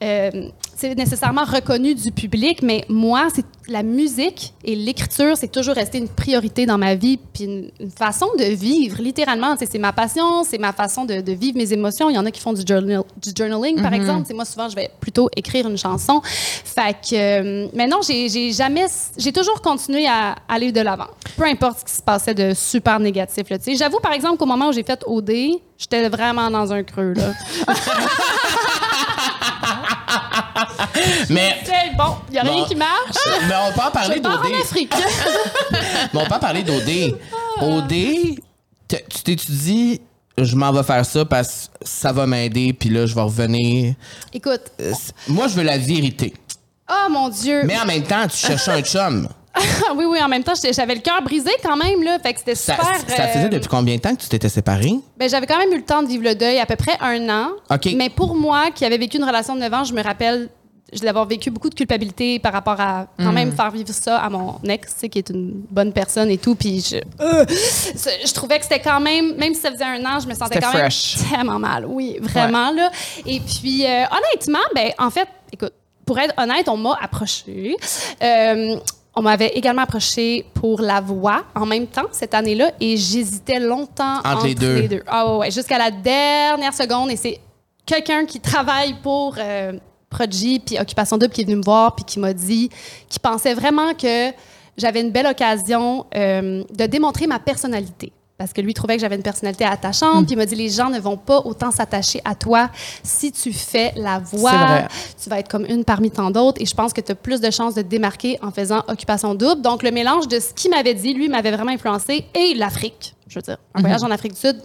euh, nécessairement reconnu du public, mais moi, c'est la musique et l'écriture, c'est toujours resté une priorité dans ma vie, puis une, une façon de vivre, littéralement. C'est ma passion, c'est ma façon de, de vivre mes émotions. Il y en a qui font du, journal, du journaling, par exemple. Tu sais, moi, souvent, je vais plutôt écrire une chanson. Fait que, euh, mais non, j'ai jamais, j'ai toujours continué à aller de l'avant, peu importe ce qui se passait de super négatif. J'avoue, par exemple, qu'au moment où j'ai fait OD, j'étais vraiment dans un creux. Là. Mais, bon, il n'y a rien Bon. qui marche. mais on peut en parler d'OD. Mais on peut en parler d'OD. OD, tu t'étudies, je m'en vais faire ça parce que ça va m'aider, puis là, je vais revenir. Écoute, Euh, Moi, je veux la vérité. oh mon Dieu. Mais en même temps, tu cherches un chum. oui, oui, en même temps, j'avais le cœur brisé quand même, là. Fait que c'était super. ça euh, faisait depuis combien de temps que tu t'étais séparé? Ben, j'avais quand même eu le temps de vivre le deuil, à peu près un an. OK. Mais pour moi, qui avait vécu une relation de 9 ans, je me rappelle d'avoir vécu beaucoup de culpabilité par rapport à quand même faire vivre ça à mon ex, tu sais, qui est une bonne personne et tout. Puis je, euh, je trouvais que c'était quand même, même si ça faisait un an, je me sentais quand fresh. même tellement mal. Oui, vraiment, là. Et puis, euh, honnêtement, ben, en fait, écoute, pour être honnête, on m'a approché. Euh, On m'avait également approché pour la voix en même temps cette année-là et j'hésitais longtemps Entre les deux. Ah ouais, ouais, jusqu'à la dernière seconde et c'est quelqu'un qui travaille pour euh, Prodigy puis Occupation Double qui est venu me voir puis qui m'a dit qu'il pensait vraiment que j'avais une belle occasion euh, de démontrer ma personnalité. Parce que lui trouvait que j'avais une personnalité attachante, puis il m'a dit les gens ne vont pas autant s'attacher à toi si tu fais la voix. Tu vas être comme une parmi tant d'autres, et je pense que tu as plus de chances de te démarquer en faisant occupation double. Donc le mélange de ce qu'il m'avait dit, lui m'avait vraiment influencé, et l'Afrique. Je veux dire, un voyage en Afrique du Sud.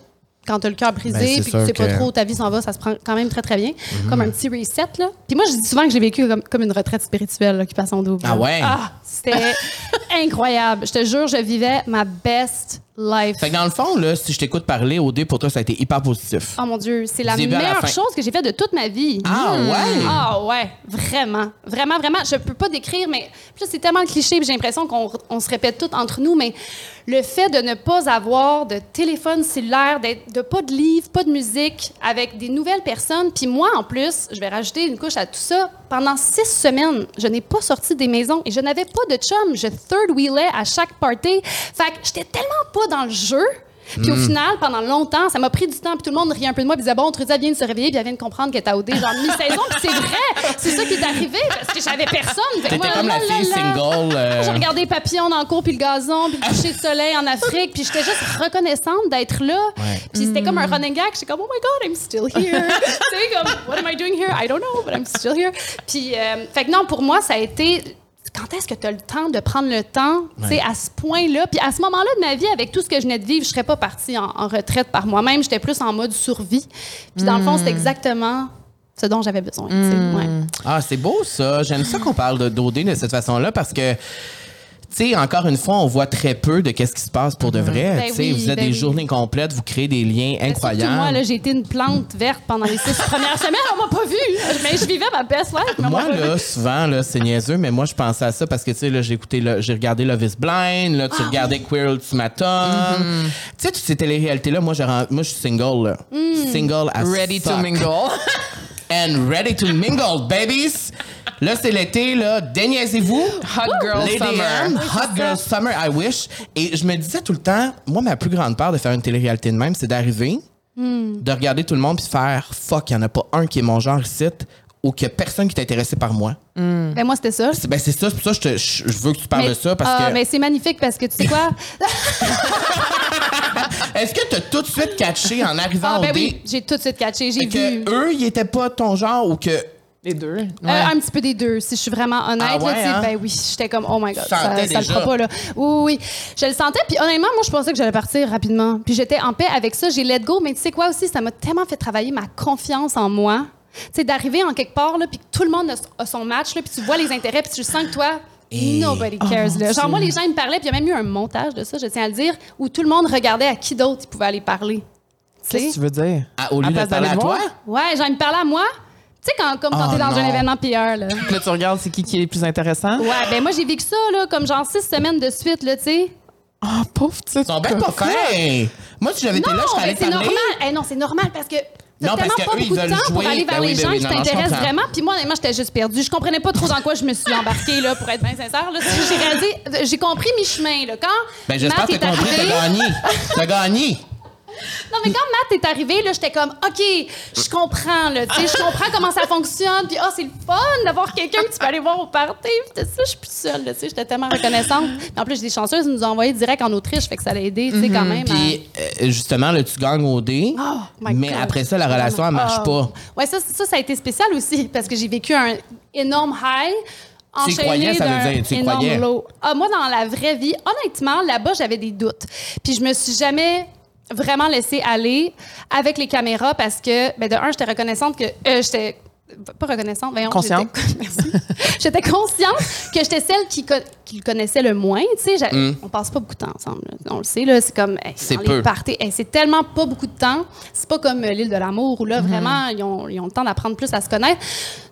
Quand tu as le cœur brisé, Ben, puis que tu sais pas que- trop où ta vie s'en va, ça se prend quand même très, très bien. Comme un petit reset, là. Puis moi, je dis souvent que j'ai vécu comme, comme une retraite spirituelle, l'occupation double. Ah ouais? Ah, c'était incroyable. Je te jure, je vivais ma best life. Fait que dans le fond, là, si je t'écoute parler, au dé, pour toi, ça a été hyper positif. Oh mon Dieu, c'est la Du début à la meilleure fin. chose que j'ai faite de toute ma vie. Ah ouais? Ah ouais, vraiment. Vraiment, vraiment. Je peux pas décrire, mais puis là, c'est tellement cliché, puis j'ai l'impression qu'on on se répète tout entre nous, mais le fait de ne pas avoir de téléphone cellulaire, d'être- de pas de livre, pas de musique, avec des nouvelles personnes, puis moi, en plus, je vais rajouter une couche à tout ça, pendant six semaines, je n'ai pas sorti des maisons et je n'avais pas de chum. Je third wheelais à chaque party. Fait que j'étais tellement pas dans le jeu. Puis au final, pendant longtemps, ça m'a pris du temps, puis tout le monde riait un peu de moi, puis disait Bon, Trudia vient de se réveiller, puis elle vient de comprendre qu'elle était dé, genre mi-saison, puis c'est vrai, c'est ça qui est arrivé, parce que j'avais personne. T'étais moi, comme la fille là. single. euh, J'ai regardé les papillons dans le cours, puis le gazon, puis le coucher de soleil en Afrique, puis j'étais juste reconnaissante d'être là. Ouais. Puis c'était comme un running gag. J'étais comme, oh my God, I'm still here. tu sais, comme, what am I doing here? I don't know, but I'm still here. Puis, euh, fait que non, pour moi, ça a été. Quand est-ce que tu as le temps de prendre le temps, tu sais, Ouais. à ce point-là? Puis à ce moment-là de ma vie, avec tout ce que je venais de vivre, je serais pas partie en, en retraite par moi-même. J'étais plus en mode survie. Puis dans le fond, c'était exactement ce dont j'avais besoin. ouais. Ah, c'est beau ça. J'aime ça qu'on parle de d'OD de cette façon-là parce que. Tu sais, encore une fois, on voit très peu de qu'est-ce qui se passe pour de vrai. Ben tu sais, oui, vous êtes ben des oui. journées complètes, vous créez des liens Mais incroyables. Moi, là, j'ai été une plante verte pendant les six premières semaines. On m'a pas vu. Mais je vivais ma best life. Moi, là, souvent, là, c'est niaiseux, mais moi, je pensais à ça parce que, tu sais, là, j'ai écouté, là, j'ai regardé Love is Blind, là, tu Ah regardais Queer Ultimatum. Mm-hmm. Tu sais, toutes ces téléréalités-là, moi, moi, je suis single, là. Mm. Single as Ready to mingle. And ready to mingle, babies. Là, c'est l'été, là. Déniaisez-vous. Hot girl Lady summer. M, Hot Girl Summer, I wish. Et je me disais tout le temps, moi, ma plus grande peur de faire une télé-réalité de même, c'est d'arriver, Hmm. de regarder tout le monde puis faire fuck, il n'y en a pas un qui est mon genre ici ou qu'il n'y a personne qui est intéressé par moi. Ben, moi, c'était ça. C'est ben, c'est ça, c'est pour ça que je, te- je- je veux que tu parles Mais- de ça parce ah, que. mais c'est magnifique parce que tu sais quoi? Est-ce que tu as tout de suite catché en arrivant Ah, au ben dé oui, j'ai tout de suite catché. J'ai vu. que eux, ils étaient pas ton genre ou que. Les deux. Euh, un petit peu des deux, si je suis vraiment honnête. Ah là, ouais, sais, hein? Ben oui, j'étais comme, oh my God, ça, ça le fera pas, là. Oui, oui, oui. Je le sentais, puis honnêtement, moi, je pensais que j'allais partir rapidement. Puis j'étais en paix avec ça, j'ai let go, mais tu sais quoi aussi, ça m'a tellement fait travailler ma confiance en moi. Tu sais, d'arriver en quelque part, là, puis que tout le monde a, a son match, là, puis tu vois les intérêts, puis tu sens que toi, Et- nobody cares, là. Genre, moi, les gens, ils me parlaient, puis il y a même eu un montage de ça, je tiens à le dire, où tout le monde regardait à qui d'autre ils pouvaient aller parler. Tu Qu'est-ce sais? que tu veux dire? à- au lieu À de parler à toi? Ouais, genre, ils me parlaient à moi. Tu sais, quand, comme quand Oh t'es dans non. un événement PR, là. Puis Là, tu regardes c'est qui qui est le plus intéressant? Ouais, ben moi, j'ai vécu ça, là, comme genre six semaines de suite, là, tu sais. Oh, pauvre petite. Ils sont bien pas fins. Moi, si j'avais été Non, là, je serais ben allée c'est parler. normal. Eh non, c'est normal parce que t'as tellement pas beaucoup de temps pour aller vers Ben les ben gens qui t'intéressent vraiment. Puis moi, honnêtement, j'étais juste perdue. Je comprenais pas trop dans quoi je me suis embarquée, là, pour être bien sincère. J'ai compris mi-chemin, là. Quand Ben, j'espère que t'as compris, t'as gagné. T'as gagné. Non, mais quand Matt est arrivé, là, j'étais comme, OK, je comprends, là, tu sais, je comprends comment ça fonctionne, puis, oh, c'est le fun d'avoir quelqu'un que tu peux aller voir au party, puis ça, je suis plus seule, là, tu sais, j'étais tellement reconnaissante. Puis en plus, j'ai des chanceuses, ils nous ont envoyé direct en Autriche, fait que ça l'a aidé, tu sais, quand même. à- Puis, euh, justement, là, tu gagnes au dé. Oh, mais God. après ça, la relation, elle marche Oh. pas. Ouais, ça, ça, ça a été spécial aussi parce que j'ai vécu un énorme high. Tu croyais, ça veut dire, tu énorme croyais. low. Ah, moi, dans la vraie vie, honnêtement, là-bas, j'avais des doutes. Puis je me suis jamais vraiment laissée aller avec les caméras parce que, ben, de un, j'étais reconnaissante que. euh, j'étais. Pas reconnaissante, voyons. Consciente. j'étais- consciente que j'étais celle qui, co- qui le connaissait le moins. Tu sais, j'a- on passe pas beaucoup de temps ensemble. là. On le sait, là. C'est comme. hey, Mm. C'est peu. hey, c'est tellement pas beaucoup de temps. C'est pas comme euh, l'île de l'amour où là, Mm-hmm. vraiment, ils ont, ils ont le temps d'apprendre plus à se connaître.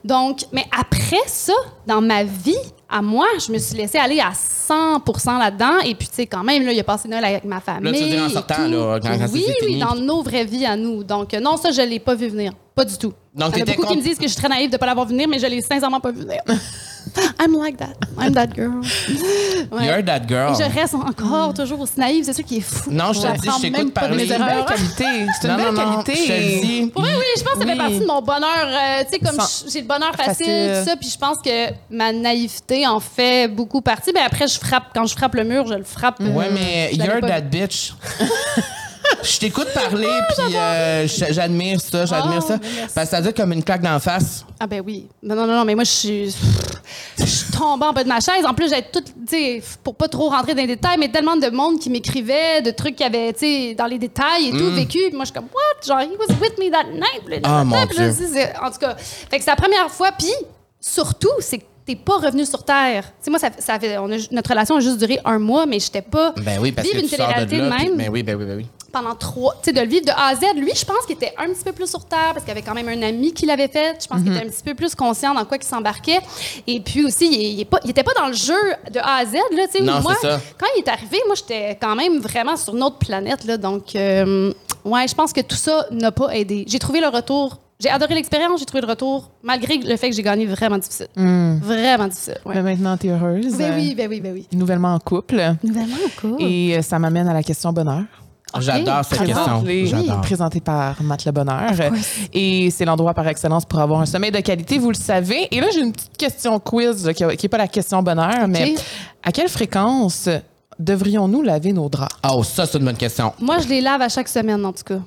Donc, mais après ça, dans ma vie, à moi, je me suis laissée aller à 100% là-dedans. Et puis, tu sais, quand même, là, il a passé Noël avec ma famille. Là, tu veux dire en et sortant, tout. là, quand- quand oui, oui, fini. dans nos vraies vies à nous. Donc, non, ça, je l'ai pas vu venir. Pas du tout. Donc, Il y en a beaucoup qui me disent que je suis très naïve de pas l'avoir vu venir, mais je l'ai sincèrement pas vu venir. I'm like that. I'm that girl. Ouais. You're that girl. Et je reste encore toujours aussi naïve, c'est ça qui est fou. Non, je te dis, je t'écoute parler. C'est une belle qualité. C'est une Non, belle non, non, qualité. je te dis. Oui, oui, je pense que ça fait Oui. partie de mon bonheur. euh, tu sais, comme j'ai le bonheur facile, Facile. tout ça, puis je pense que ma naïveté en fait beaucoup partie. Mais après, je frappe, quand je frappe le mur, je le frappe. Ouais, euh, mais you're that vu. bitch. Je t'écoute parler, puis euh, j'admire ça, j'admire Oh, ça. merci. Parce que ça dit comme une claque la face. Ah ben oui. Non, non, non, non, mais moi, je suis... Je suis tombée en bas de ma chaise. En plus, j'avais tout, tu sais, pour pas trop rentrer dans les détails, mais tellement de monde qui m'écrivait, de trucs qui avaient, tu sais, dans les détails et tout, vécu. Puis moi, je suis comme, what? Genre, he was with me that night. Puis là, Mm. Ah, mon puis là, Dieu. c'est- c'est- En tout cas, fait que c'est la première fois. Puis, surtout, c'est que t'es pas revenu sur Terre. Tu sais, moi, ça, ça fait, on a, notre relation a juste duré un mois, mais j'étais pas... Ben oui, parce Vivre que une tu sors de là. même. Ben oui, ben oui, ben oui. pendant trois, tu sais, de le vivre de A à Z. Lui, je pense qu'il était un petit peu plus sur terre parce qu'il avait quand même un ami qui l'avait fait. Je pense qu'il était un petit peu plus conscient dans quoi qu'il s'embarquait. Et puis aussi, il, il, est pas, il était pas dans le jeu de A à Z, là, tu sais. Moi, ça. quand il est arrivé, moi, j'étais quand même vraiment sur une autre planète, là. Donc, euh, ouais, je pense que tout ça n'a pas aidé. J'ai trouvé le retour. J'ai adoré l'expérience, j'ai trouvé le retour, malgré le fait que j'ai gagné vraiment difficile. Vraiment difficile. ouais. Mais maintenant, tu es heureuse. Ben oui, ben oui, ben oui. Nouvellement en couple. Nouvellement, cool. Et euh, ça m'amène à la question bonheur. J'adore cette question. Présentée- J'adore. Présentée par Matt Le Bonheur. Et c'est l'endroit par excellence pour avoir un sommeil de qualité, vous le savez. Et là, j'ai une petite question quiz qui n'est pas la question bonheur, mais à quelle fréquence devrions-nous laver nos draps? Oh, ça, c'est une bonne question. Moi, je les lave à chaque semaine, en tout cas.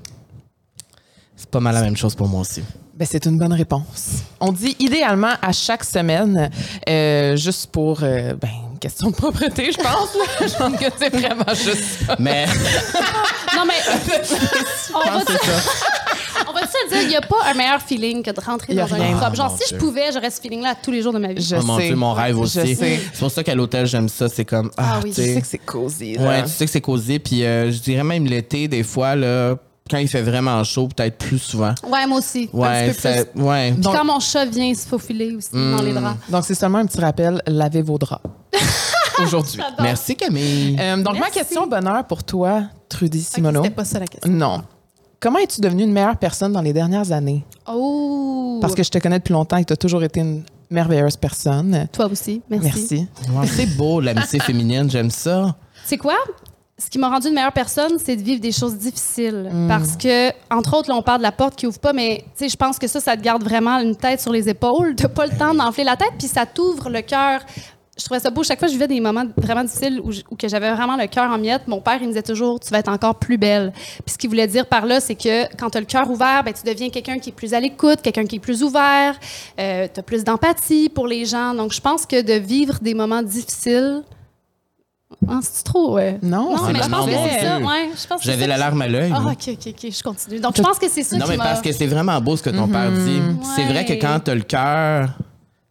C'est pas mal la même chose pour moi aussi. Ben, c'est une bonne réponse. On dit idéalement à chaque semaine, euh, juste pour euh, ben, une question de propreté, je pense. là. Je pense que c'est vraiment juste ça. Mais, Non, mais on va pense que c'est ça. On va se dire, il n'y a pas un meilleur feeling que de rentrer dans rien. un robe. Genre, Ah, mon si Dieu. je pouvais, j'aurais ce feeling-là tous les jours de ma vie. Je oh mon sais. Dieu, mon rêve aussi. C'est pour ça qu'à l'hôtel, j'aime ça. C'est comme. Ah, Ah oui, tu Je sais. que c'est cosy. là. Ouais, tu sais que c'est causé. Puis euh, je dirais même l'été, des fois, là, quand il fait vraiment chaud, peut-être plus souvent. Ouais, moi aussi. un Ouais, petit peu ça- plus. ouais. Puis Donc- quand mon chat vient se faufiler aussi dans les draps. Donc, c'est seulement un petit rappel, lavez vos draps. Aujourd'hui. Merci Camille. Euh, donc, ma question bonheur pour toi, Trudy Simoneau. C'était pas ça la question. non. Comment es-tu devenue une meilleure personne dans les dernières années? Oh! Parce que je te connais depuis longtemps et tu as toujours été une merveilleuse personne. Toi aussi, merci. Merci. C'est beau, l'amitié féminine, j'aime ça. C'est quoi? Ce qui m'a rendu une meilleure personne, c'est de vivre des choses difficiles. Parce que, entre autres, là, on parle de la porte qui ouvre pas, mais tu sais, je pense que ça, ça te garde vraiment une tête sur les épaules. T'as pas le temps d'enfler la tête, puis ça t'ouvre le cœur. Je trouvais ça beau. Chaque fois que je vivais des moments vraiment difficiles où que j'avais vraiment le cœur en miettes, mon père, il me disait toujours, tu vas être encore plus belle. Puis ce qu'il voulait dire par là, c'est que quand tu as le cœur ouvert, ben, tu deviens quelqu'un qui est plus à l'écoute, quelqu'un qui est plus ouvert, euh, tu as plus d'empathie pour les gens. Donc, je pense que de vivre des moments difficiles, ah, c'est trop, ouais. Non, Non, c'est mais je pense. Ouais, J'avais ça. l'alarme à l'œil. Ah. OK, OK, OK, je continue. Donc, je pense que c'est ça Non, qui mais m'a... parce que c'est vraiment beau ce que ton père dit. C'est vrai que quand t'as le cœur.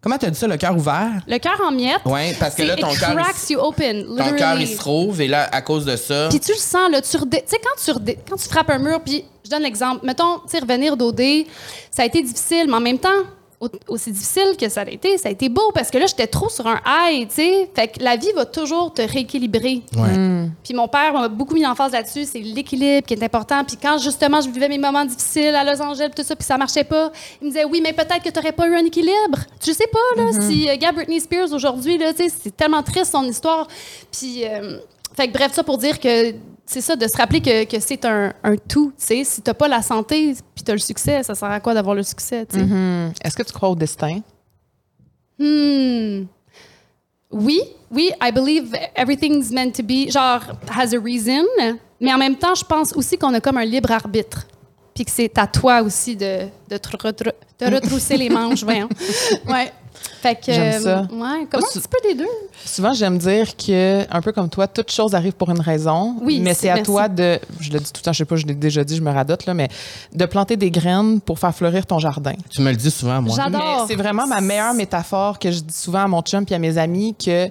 Comment t'as dit ça, le cœur ouvert? Le cœur en miettes, Ouais, parce que là, ton it cœur. cracks you open, Ton cœur, il se trouve, et là, à cause de ça. Puis tu le sens, là, tu redé- Tu sais, quand tu, redé- quand tu frappes un mur, puis je donne l'exemple, mettons, tu sais, revenir d'OD, ça a été difficile, mais en même temps, aussi difficile que ça a été, ça a été beau parce que là, j'étais trop sur un high, tu sais. Fait que la vie va toujours te rééquilibrer. Ouais. Puis mon père m'a beaucoup mis en face là-dessus, c'est l'équilibre qui est important. Puis quand justement je vivais mes moments difficiles à Los Angeles, tout ça, puis ça marchait pas, il me disait oui, mais peut-être que tu n'aurais pas eu un équilibre. Tu sais pas là, si euh, Britney Spears aujourd'hui là, tu sais, c'est tellement triste son histoire. Puis euh, fait que bref ça pour dire que c'est ça de se rappeler que, que c'est un, un tout. Tu sais, si t'as pas la santé, puis t'as le succès, ça sert à quoi d'avoir le succès? Mhm. Est-ce que tu crois au destin? Hmm. Oui, oui, I believe everything's meant to be, genre, has a reason. Mais en même temps, je pense aussi qu'on a comme un libre arbitre. Puis que c'est à toi aussi de, de te retrousser les manches, voyons. Ouais. Fait que. J'aime ça. euh, Ouais, comme un petit peu des deux? Souvent, j'aime dire que, un peu comme toi, toute chose arrive pour une raison. Oui, mais c'est- à merci. toi de, je le dis tout le temps, je sais pas, je l'ai déjà dit, je me radote, là, mais de planter des graines pour faire fleurir ton jardin. Tu me le dis souvent, moi. J'adore. C'est vraiment ma meilleure métaphore que je dis souvent à mon chum et à mes amis que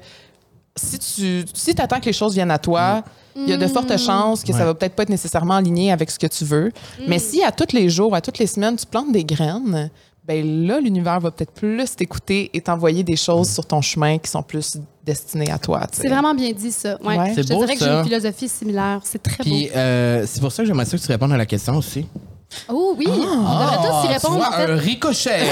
si tu si attends que les choses viennent à toi, il y a de fortes chances que ça Ouais. va peut-être pas être nécessairement aligné avec ce que tu veux. Mais si à tous les jours, à toutes les semaines, tu plantes des graines, ben là, l'univers va peut-être plus t'écouter et t'envoyer des choses sur ton chemin qui sont plus destinées à toi. C'est vraiment bien dit, ça. Ouais. Ouais. Je beau, dirais que j'ai ça. une philosophie similaire. C'est très Puis beau. euh, c'est pour ça que j'aimerais ça que tu répondes à la question aussi. Oh oui, on devrait tous y Ah, tu répondre. vois, en fait. un ricochet.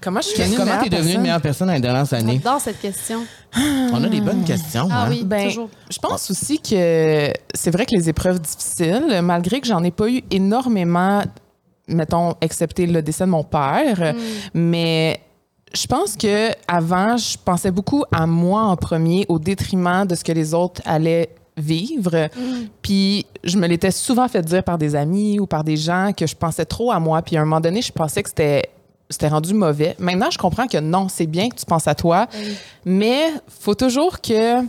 Comment je suis devenue Comment une t'es devenue une meilleure personne dans les dernières années? J'adore cette question. On a des bonnes questions. Ah hein? oui, Ben, toujours. je pense aussi que c'est vrai que les épreuves difficiles, malgré que j'en ai pas eu énormément, mettons, excepté le décès de mon père, mais je pense que avant, je pensais beaucoup à moi en premier au détriment de ce que les autres allaient vivre. Puis je me l'étais souvent fait dire par des amis ou par des gens que je pensais trop à moi. Puis à un moment donné, je pensais que c'était c'était rendu mauvais. Maintenant, je comprends que non, c'est bien que tu penses à toi, mais faut toujours que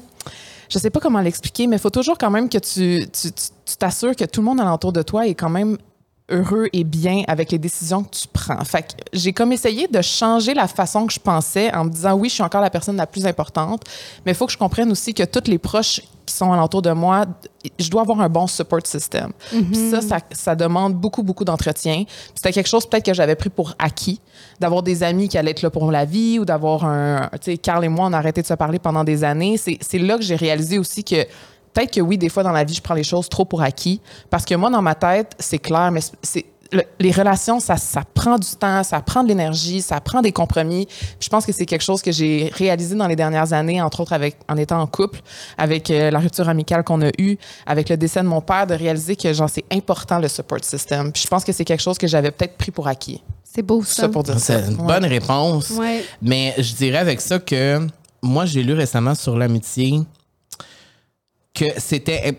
je sais pas comment l'expliquer, mais il faut toujours quand même que tu tu- tu- tu t'assures que tout le monde alentour de toi est quand même heureux et bien avec les décisions que tu prends. Fait que j'ai comme essayé de changer la façon que je pensais en me disant oui, je suis encore la personne la plus importante, mais il faut que je comprenne aussi que tous les proches qui sont alentour de moi, je dois avoir un bon support system. Puis ça, ça, ça demande beaucoup, beaucoup d'entretien. C'était quelque chose peut-être que j'avais pris pour acquis, d'avoir des amis qui allaient être là pour la vie ou d'avoir un... Tu sais, Carl et moi, on a arrêté de se parler pendant des années. C'est là que j'ai réalisé aussi que peut-être que oui, des fois dans la vie, je prends les choses trop pour acquis. Parce que moi, dans ma tête, c'est clair, mais c'est. le- les relations, ça, ça prend du temps, ça prend de l'énergie, ça prend des compromis. Puis je pense que c'est quelque chose que j'ai réalisé dans les dernières années, entre autres avec, en étant en couple, avec euh, la rupture amicale qu'on a eue, avec le décès de mon père, de réaliser que genre c'est important le support system. Puis je pense que c'est quelque chose que j'avais peut-être pris pour acquis. C'est beau Ça ça. pour dire ça. C'est une Ouais. bonne réponse. Ouais. Mais je dirais avec ça que moi, j'ai lu récemment sur l'amitié que c'était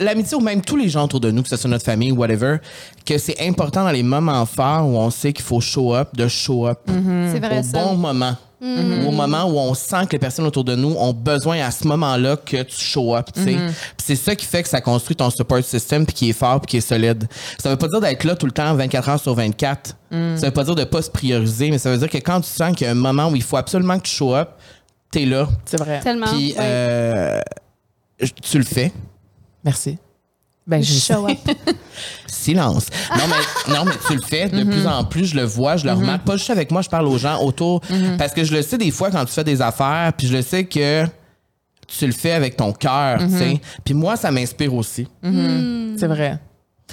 l'amitié ou même tous les gens autour de nous, que ce soit notre famille ou whatever, que c'est important dans les moments forts où on sait qu'il faut show up, de show up C'est vrai au ça. bon moment. Ou au moment où on sent que les personnes autour de nous ont besoin à ce moment-là que tu show up, tu sais. Puis c'est ça qui fait que ça construit ton support system puis qui est fort puis qui est solide. Ça veut pas dire d'être là tout le temps 24 heures sur 24. Ça veut pas dire de pas se prioriser, mais ça veut dire que quand tu sens qu'il y a un moment où il faut absolument que tu show up, t'es là. C'est vrai. Tellement. Puis ouais. euh, tu le fais? Merci. Ben, je Show up. Silence. Non, mais, non, mais tu le fais de plus en plus. Je le vois, je le remarque. Pas juste avec moi, je parle aux gens autour. Parce que je le sais des fois quand tu fais des affaires, puis je le sais que tu le fais avec ton cœur, tu sais. Puis moi, ça m'inspire aussi. C'est vrai.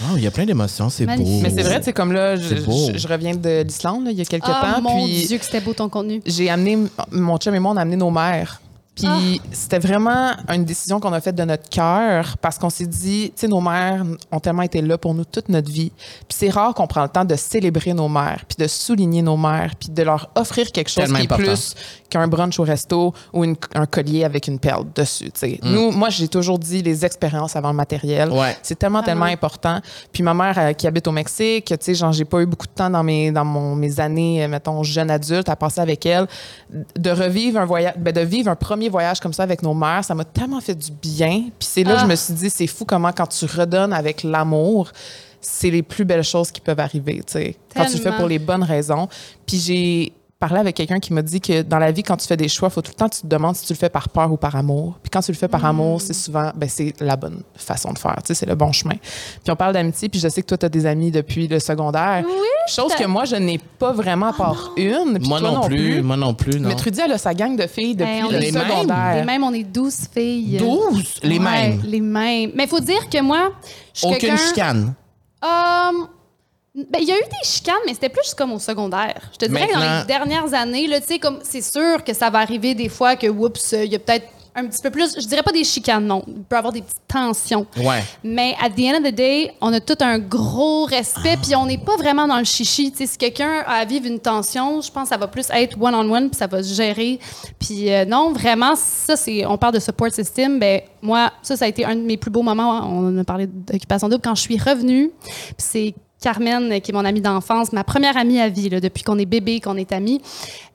Oh, il y a plein d'émotions, c'est beau. Mais c'est vrai, c'est comme là, je, reviens de l'Islande il y a quelques Ah temps, mon puis Dieu que c'était beau ton contenu. j'ai amené mon chum et moi on a amené nos mères. Puis Ah. c'était vraiment une décision qu'on a faite de notre cœur parce qu'on s'est dit, tu sais, nos mères ont tellement été là pour nous toute notre vie. Puis c'est rare qu'on prend le temps de célébrer nos mères, puis de souligner nos mères, puis de leur offrir quelque chose Tellement qui est plus qu'un brunch au resto ou une- un collier avec une perle dessus. tu sais. Nous, moi, j'ai toujours dit les expériences avant le matériel. Mm. Ouais. C'est tellement, tellement Vraiment. important. Puis ma mère euh, qui habite au Mexique, tu sais, genre, j'ai pas eu beaucoup de temps dans mes, dans mon, mes années, euh, mettons, jeune adulte à passer avec elle. De revivre un voyage, ben, de vivre un premier voyage comme ça avec nos mères, ça m'a tellement fait du bien. Puis c'est là que Ah. je me suis dit, c'est fou comment quand tu redonnes avec l'amour, c'est les plus belles choses qui peuvent arriver, tu sais. Quand tu le fais pour les bonnes raisons. Puis j'ai parlé avec quelqu'un qui m'a dit que dans la vie, quand tu fais des choix, faut tout le temps que tu te demandes si tu le fais par peur ou par amour. Puis quand tu le fais par amour, c'est souvent, ben, c'est la bonne façon de faire, tu sais, c'est le bon chemin. Puis on parle d'amitié, puis je sais que toi, tu as des amis depuis le secondaire. Oui, Chose que moi, je n'ai pas vraiment à part une. puis Moi toi non, plus, moi non plus, non. Mais Trudy, elle a sa gang de filles depuis Hey, on le les mêmes. secondaire. Les mêmes, on est 12 filles. 12, les Ouais, mêmes. Les mêmes. Mais il faut dire que moi, je suis Aucune chicane. Um, ben, il y a eu des chicanes, mais c'était plus comme au secondaire. Je te dirais que dans les dernières années, là, tu sais, comme c'est sûr que ça va arriver des fois que, oups, il y a peut-être un petit peu plus. Je dirais pas des chicanes, non. Il peut y avoir des petites tensions. Ouais. Mais at the end of the day, on a tout un gros respect, puis on n'est pas vraiment dans le chichi. Tu sais, si quelqu'un a à vivre une tension, je pense que ça va plus être one-on-one, puis ça va se gérer. Puis euh, non, vraiment, ça, c'est. On parle de support system. Ben, moi, ça, ça a été un de mes plus beaux moments. On a parlé d'occupation double. Quand je suis revenue, puis c'est Carmen, euh, qui est mon amie d'enfance, ma première amie à vie, là, depuis qu'on est bébé, qu'on est amis,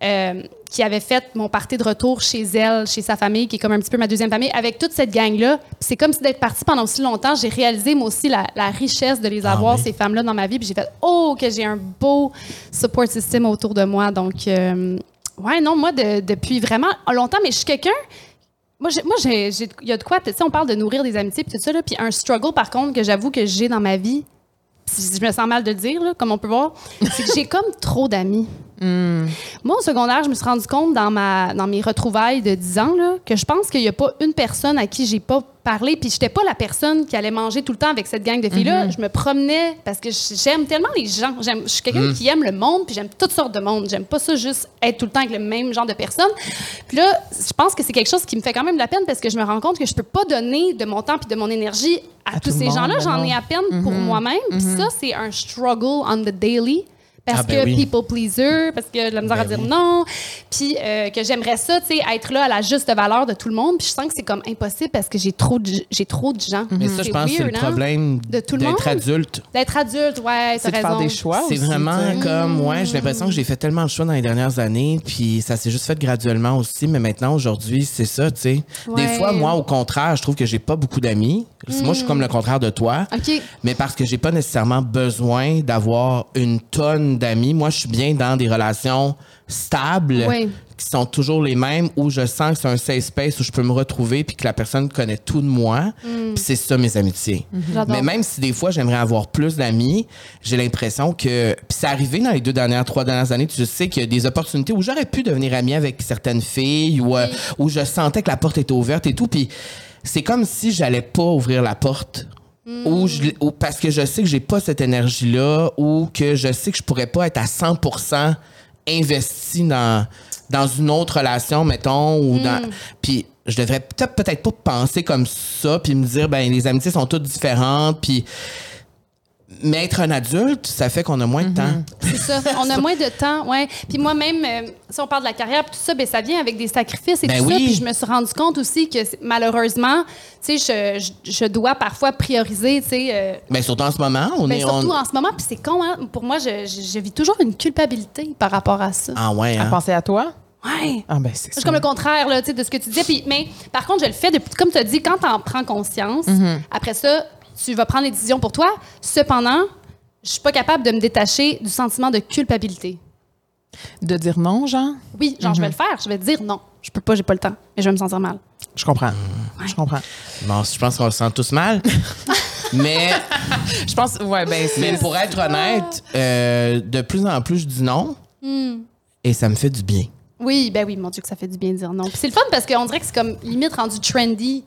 euh, qui avait fait mon party de retour chez elle, chez sa famille, qui est comme un petit peu ma deuxième famille, avec toute cette gang-là. C'est comme si d'être partie pendant aussi longtemps, j'ai réalisé moi aussi la, la richesse de les Ah avoir, oui. ces femmes-là, dans ma vie. Puis j'ai fait, oh, que j'ai un beau support system autour de moi. Donc, euh, ouais, non, moi, de- depuis vraiment longtemps, mais je suis quelqu'un. Moi, moi, il y a de quoi, tu sais, on parle de nourrir des amitiés, puis tout ça, là, puis un struggle, par contre, que j'avoue que j'ai dans ma vie, je me sens mal de le dire, là, comme on peut voir, c'est que j'ai comme trop d'amis. Moi, au secondaire, je me suis rendu compte dans, ma, dans mes retrouvailles de 10 ans là, que je pense qu'il n'y a pas une personne à qui j'ai pas parlé. Puis, j'étais pas la personne qui allait manger tout le temps avec cette gang de filles-là. Je me promenais parce que j'aime tellement les gens. Je suis quelqu'un qui aime le monde, puis j'aime toutes sortes de monde. J'aime pas ça juste être tout le temps avec le même genre de personnes. Puis là, je pense que c'est quelque chose qui me fait quand même de la peine parce que je me rends compte que je peux pas donner de mon temps puis de mon énergie à, À tous ces gens-là. ben J'en ai à peine pour moi-même. Puis ça, c'est un struggle on the daily. Parce Ah, ben que oui. people pleaser, parce que j'ai de la misère Ben à dire oui. non, puis euh, que j'aimerais ça, tu sais, être là à la juste valeur de tout le monde. Puis je sens que c'est comme impossible parce que j'ai trop de, j'ai trop de gens. Mais ça, je pense que c'est le hein? problème De tout le d'être monde. adulte. D'être adulte, ouais, C'est de faire des choix C'est vraiment comme, ouais, j'ai l'impression que j'ai fait tellement de choix dans les dernières années, puis ça s'est juste fait graduellement aussi, mais maintenant, aujourd'hui, c'est ça, tu sais. Des fois, moi, au contraire, je trouve que j'ai pas beaucoup d'amis. Moi, je suis comme le contraire de toi. OK. Mais parce que j'ai pas nécessairement besoin d'avoir une tonne d'amis. Moi, je suis bien dans des relations stables Oui. qui sont toujours les mêmes où je sens que c'est un safe space où je peux me retrouver puis que la personne connaît tout de moi. Puis c'est ça mes amitiés. J'adore. Mais même si des fois j'aimerais avoir plus d'amis, j'ai l'impression que puis c'est arrivé dans les deux dernières trois dernières années, tu sais qu'il y a des opportunités où j'aurais pu devenir ami avec certaines filles ou euh, où je sentais que la porte était ouverte et tout puis c'est comme si j'allais pas ouvrir la porte ou, je, ou parce que je sais que j'ai pas cette énergie là ou que je sais que je pourrais pas être à 100% investi dans dans une autre relation mettons ou dans puis je devrais peut-être peut-être pas penser comme ça puis me dire ben les amitiés sont toutes différentes puis mais être un adulte ça fait qu'on a moins de temps C'est ça. On a moins de temps, ouais. Puis moi-même, euh, si on parle de la carrière, puis tout ça, ben ça vient avec des sacrifices et Ben tout ça. Puis je me suis rendu compte aussi que malheureusement, tu sais, je, je, je dois parfois prioriser, tu sais. euh, mais surtout en ce moment on ben, est surtout on... en ce moment, puis c'est con, hein? Pour moi, je, je, je vis toujours une culpabilité par rapport à ça. ah ouais À hein? penser à toi? Ouais. Ah, ben, c'est comme le contraire là, tu sais, de ce que tu disais. Puis, mais par contre, je le fais depuis, comme tu as dit, quand tu en prends conscience, Mm-hmm. après ça, tu vas prendre les décisions pour toi. Cependant, je suis pas capable de me détacher du sentiment de culpabilité. De dire non, Jean? Oui, genre, je vais le faire. Je vais dire non. Je peux pas, j'ai pas le temps. Et je vais me sentir mal. Je comprends. Je comprends. bon je pense qu'on se sent tous mal mais Je pense, ouais, ben, mais pour être honnête euh, de plus en plus je dis non Hmm. et ça me fait du bien Oui, ben oui, mon Dieu, que ça fait du bien de dire non. Puis c'est le fun parce qu'on dirait que c'est comme limite rendu trendy.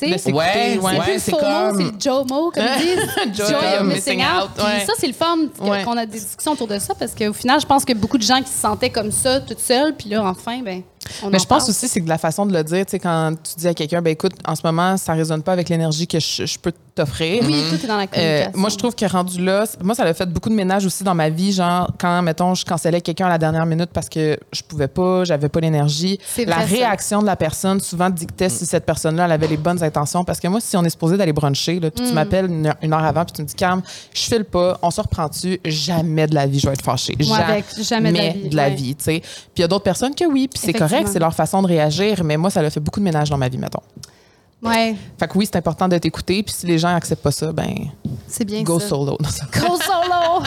Ouais, c'est ouais, plus c'est comme- c'est le JOMO, comme ils disent. Joy Joy of missing out. out, ouais. ça, c'est le fun Ouais. qu'on a des discussions autour de ça parce qu'au final, je pense que beaucoup de gens qui se sentaient comme ça, toutes seules, puis là, enfin, ben, on Mais en je pense parle. aussi, c'est de la façon de le dire, tu sais, quand tu dis à quelqu'un, ben écoute, en ce moment, ça résonne pas avec l'énergie que je, je peux t'offrir. Oui, tout est dans la Euh, moi, je trouve que rendu là, moi, ça a fait beaucoup de ménage aussi dans ma vie. Genre, quand, mettons, je cancellais quelqu'un à la dernière minute parce que je pouvais pas, j'avais pas l'énergie. La ça. réaction de la personne souvent dictait si cette personne-là, elle avait les bonnes intentions. Parce que moi, si on est supposé d'aller bruncher, là, puis tu m'appelles une, heure- une heure avant, puis tu me dis, Cam, je file pas, on se reprend-tu, jamais de la vie, je vais être fâchée. Moi, avec jamais de la vie, de la ouais. vie, tu sais. Puis il y a d'autres personnes que oui, puis c'est correct, c'est leur façon de réagir, mais moi, ça a fait beaucoup de ménage dans ma vie, mettons. Ouais, Fait que oui, c'est important d'être écouté, puis si les gens acceptent pas ça, ben, c'est bien go ça. solo. Non, ça- Go solo!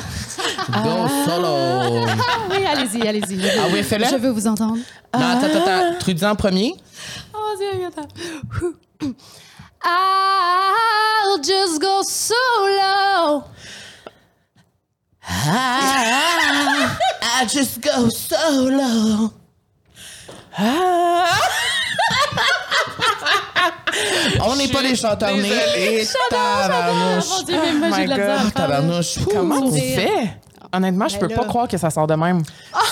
go solo Ah oui, allez-y, allez-y. ah oui fais-le Je veux vous entendre. non attends attends attends Trudy en premier Oh, Dieu, attends. I'll just go solo. I, I just go solo. On n'est pas des chanteurs nés. Et tabarnouche. J'ai de la my God. Tabarnouche. Comment tu fais? Honnêtement, je peux pas croire que ça sort de même.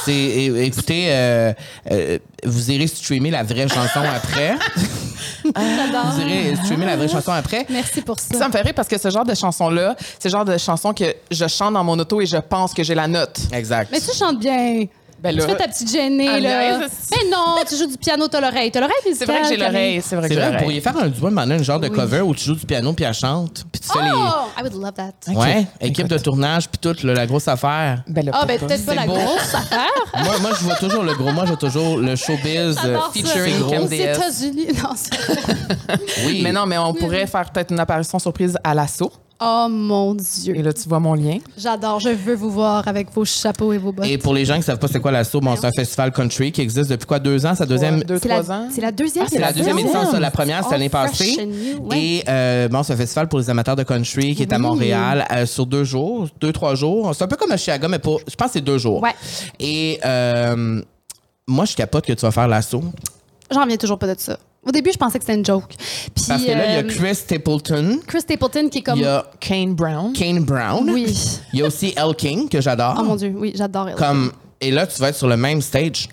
C'est, é- écoutez, euh, euh, vous irez streamer la vraie chanson après. J'adore. Vous irez streamer la vraie chanson après. Merci pour ça. Ça me fait rire parce que ce genre de chanson-là, c'est le genre de chanson que je chante dans mon auto et je pense que j'ai la note. Exact. Mais tu chantes bien. Ben Tu là, fais ta petite gênée, Ah, là. Mais non, tu joues du piano, t'as l'oreille. T'as l'oreille c'est vrai que j'ai l'oreille. C'est vrai que C'est j'ai vrai, vous pourriez faire un duo, maintenant, un genre de cover où tu joues du piano puis elle chante. Puis tu fais Oh, I would love that. Ouais, équipe de tournage puis tout, là, la grosse affaire. Ben là, Ah, ben peut-être pas la beau. grosse affaire. moi, moi, je vois toujours le gros. Moi, je vois toujours le showbiz euh, featuring Aux. États-Unis. Non, c'est- Oui. Mais non, mais on pourrait faire peut-être une apparition surprise à l'assaut. Oh mon Dieu. Et là, tu vois mon lien. J'adore. Je veux vous voir avec vos chapeaux et vos bottes. Et pour les gens qui ne savent pas c'est quoi l'assaut, bon, c'est un festival country qui existe depuis quoi, deux ans? Sa deuxième, Deux, c'est trois la, ans? c'est la deuxième. Ah, c'est la deuxième édition, ça. La première, c'est l'année All fresh passée. and new, ouais. Et euh, bon, c'est un festival pour les amateurs de country qui est à. Montréal euh, sur deux jours, deux, trois jours. C'est un peu comme à Chicago, mais pour, je pense que c'est deux jours. Ouais. Et euh, moi, je capote que tu vas faire l'assaut. J'en reviens toujours pas de ça. Au début, je pensais que c'était une joke. Puis, Parce que là, il y a euh, Chris Stapleton, Chris Stapleton qui est comme. il y a Kane Brown. Kane Brown, Oui. il y a aussi Elle King, que j'adore. Oh mon Dieu, oui, j'adore elle. Comme, et là, tu vas être sur le même stage.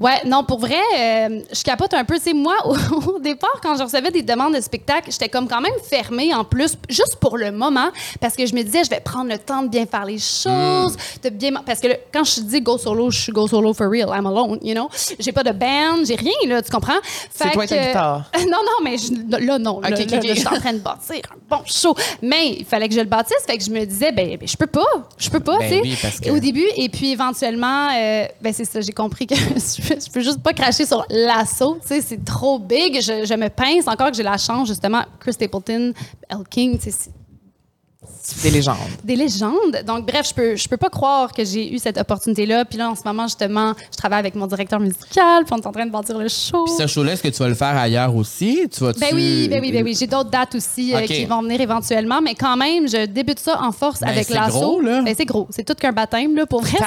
Ouais, non, pour vrai, euh, je capote un peu. Tu sais, moi, au, au départ, quand je recevais des demandes de spectacle, j'étais comme quand même fermée en plus, juste pour le moment, parce que je me disais, je vais prendre le temps de bien faire les choses, de bien. Parce que le- quand je dis go solo, je suis go solo for real. I'm alone, you know? J'ai pas de band, j'ai rien, là, tu comprends? Fait toi ta que- guitare. non, non, mais je- là, non. Là, Ok, là, je suis en train de bâtir un bon show. Mais il fallait que je le bâtisse, fait que je me disais, ben, ben, je peux pas. Je peux pas, Ben tu sais. oui, que- Au début, et puis éventuellement, euh, ben c'est ça, j'ai compris que je, peux- juste pas cracher sur l'assaut, tu sais, c'est trop big, je, me pince, encore que j'ai la chance, justement, Chris Stapleton, Elle King, c'est Des légendes. des légendes. Donc, bref, je peux, je peux pas croire que j'ai eu cette opportunité-là. Puis là, en ce moment, justement, je travaille avec mon directeur musical, puis on est en train de bâtir le show. Puis ce show-là, est-ce que tu vas le faire ailleurs aussi? Tu vas Ben oui, ben oui, ben oui. J'ai d'autres dates aussi euh, qui vont venir éventuellement, mais quand même, je débute ça en force Ben, avec c'est l'assaut. gros, là. Ben, c'est gros. C'est tout qu'un baptême, là, pour vrai.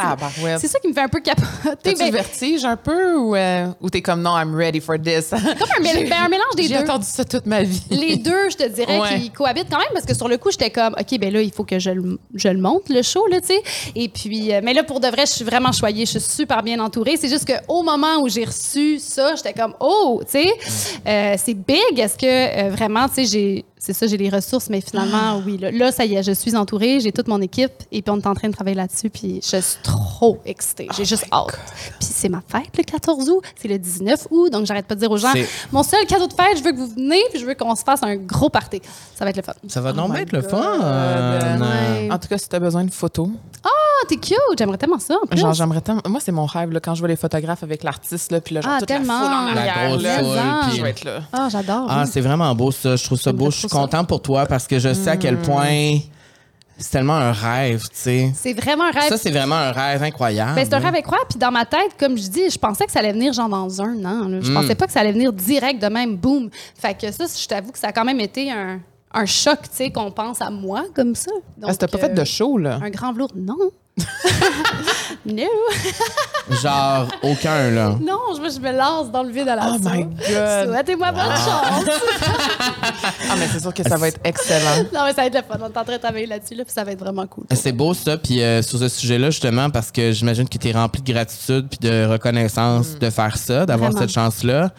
c'est- ça qui me fait un peu capoter. T'as-tu Ben, vertige un peu ou, euh, ou t'es comme non, I'm ready for this? comme un, mél- ben, un mélange des J'ai deux. attendu ça toute ma vie. Les deux, je te dirais, Ouais. qui cohabitent quand même, parce que sur le coup, j'étais comme, OK, ben là, il faut que je le, monte, le show, là, tu sais. Et puis, euh, mais là, pour de vrai, je suis vraiment choyée, je suis super bien entourée. C'est juste qu'au moment où j'ai reçu ça, j'étais comme, oh, tu sais, euh, c'est big. Est-ce que euh, vraiment, tu sais, j'ai. C'est ça, j'ai les ressources, mais finalement, oui. Là, là, ça y est, je suis entourée, j'ai toute mon équipe, et puis on est en train de travailler là-dessus, puis je suis trop excitée. J'ai juste hâte. Puis c'est ma fête le 14 août, c'est le 19 août, donc j'arrête pas de dire aux gens, mon seul cadeau de fête, je veux que vous venez, puis je veux qu'on se fasse un gros party. Ça va être le fun. Ça va donc my être le fun. Ouais. En tout cas, si t'as besoin de photos, Ah, t'es cute! J'aimerais tellement ça, en plus. genre j'aimerais tellement. Moi, c'est mon rêve là, quand je vois les photographes avec l'artiste là, puis là, genre Ah, toute tellement. la foule en La arrière. grosse là. foule, puis- Je vais être là. Ah, j'adore. Ah, oui. c'est vraiment beau ça. Je trouve ça beau. Je suis contente pour toi parce que je sais à quel point c'est tellement un rêve, tu sais. c'est vraiment un rêve. Ça, c'est vraiment un rêve incroyable. Ben, c'est un rêve incroyable. Puis dans ma tête, comme je dis, je pensais que ça allait venir genre dans un an. là. Je Mm. pensais pas que ça allait venir direct de même, boum. Fait que ça, je t'avoue que ça a quand même été un, un choc, tu sais, qu'on pense à moi comme ça. Donc, Ah, c'était pas fait euh, de show là. Un grand velours, non. no. Genre, aucun, là. Non, je, je me lance dans le vide à la Oh my God. Souhaitez-moi bonne chance. Ah, mais c'est sûr que ça va être excellent. non, mais ça va être le fun. On est en train de travailler là-dessus, là, puis ça va être vraiment cool. C'est beau ça, puis euh, sur ce sujet-là justement parce que j'imagine que tu es rempli de gratitude puis de reconnaissance de faire ça, d'avoir Vraiment. cette chance-là.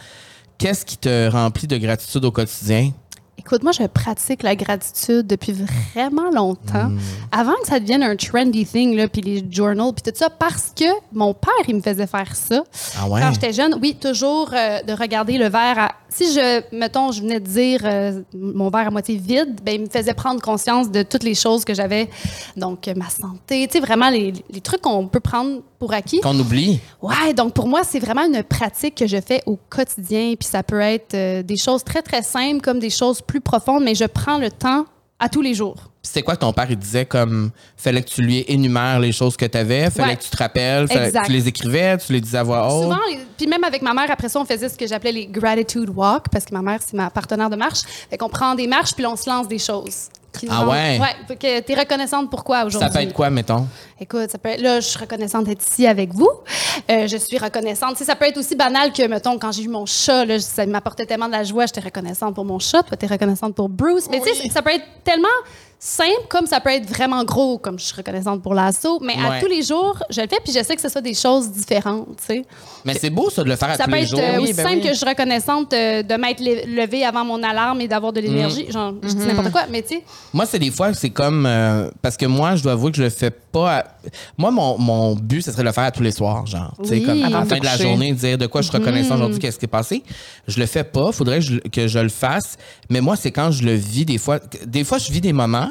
Qu'est-ce qui te remplit de gratitude au quotidien? Écoute, moi, je pratique la gratitude depuis vraiment longtemps. Hmm. Avant que ça devienne un trendy thing, là, puis les journals, puis tout ça, parce que mon père, il me faisait faire ça. Ah ouais? Quand j'étais jeune, oui, toujours euh, de regarder le verre. À... Si je, mettons, je venais de dire euh, mon verre à moitié vide, ben, il me faisait prendre conscience de toutes les choses que j'avais. Donc, euh, ma santé, tu sais, vraiment les, les trucs qu'on peut prendre pour acquis. Qu'on oublie. Ouais, donc pour moi, c'est vraiment une pratique que je fais au quotidien. Puis ça peut être euh, des choses très, très simples comme des choses plus profondes, mais je prends le temps à tous les jours. C'était quoi que ton père il disait comme fallait que tu lui énumères les choses que tu avais, fallait Ouais. que tu te rappelles, fallait que tu les écrivais, tu les disais à voix haute? Souvent, puis même avec ma mère, après ça, on faisait ce que j'appelais les gratitude walk, parce que ma mère, c'est ma partenaire de marche. Fait qu'on prend des marches, puis on se lance des choses. Ah rendent- ouais? Ouais, fait que t'es reconnaissante pourquoi aujourd'hui? Ça peut être quoi, mettons? Écoute, ça peut être, là, je suis reconnaissante d'être ici avec vous. Euh, je suis reconnaissante. Tu sais, ça peut être aussi banal que, mettons, quand j'ai eu mon chat, là, ça m'apportait tellement de la joie, j'étais reconnaissante pour mon chat. Toi, t'es reconnaissante pour Bruce. Mais tu sais, ça peut être tellement simple comme ça peut être vraiment gros, comme je suis reconnaissante pour l'assaut. Mais Ouais. à tous les jours, je le fais, puis je sais que ce soit des choses différentes, tu sais. Mais c'est beau ça de le faire à Ça tous peut les être jours. euh, Oui, aussi ben simple oui. que je suis reconnaissante euh, de m'être le- levée avant mon alarme et d'avoir de l'énergie. Genre, je dis n'importe quoi, mais tu sais, Moi, c'est des fois, c'est comme. euh, parce que moi, je dois avouer que je le fais pas. à- Moi, mon, mon but, ce serait de le faire à tous les soirs, genre. Tu sais, Oui. comme à la de fin de la journée, dire de quoi je suis reconnaissant aujourd'hui, qu'est-ce qui est passé. Je le fais pas. Faudrait que je, que je le fasse. Mais moi, c'est quand je le vis des fois. Des fois, je vis des moments.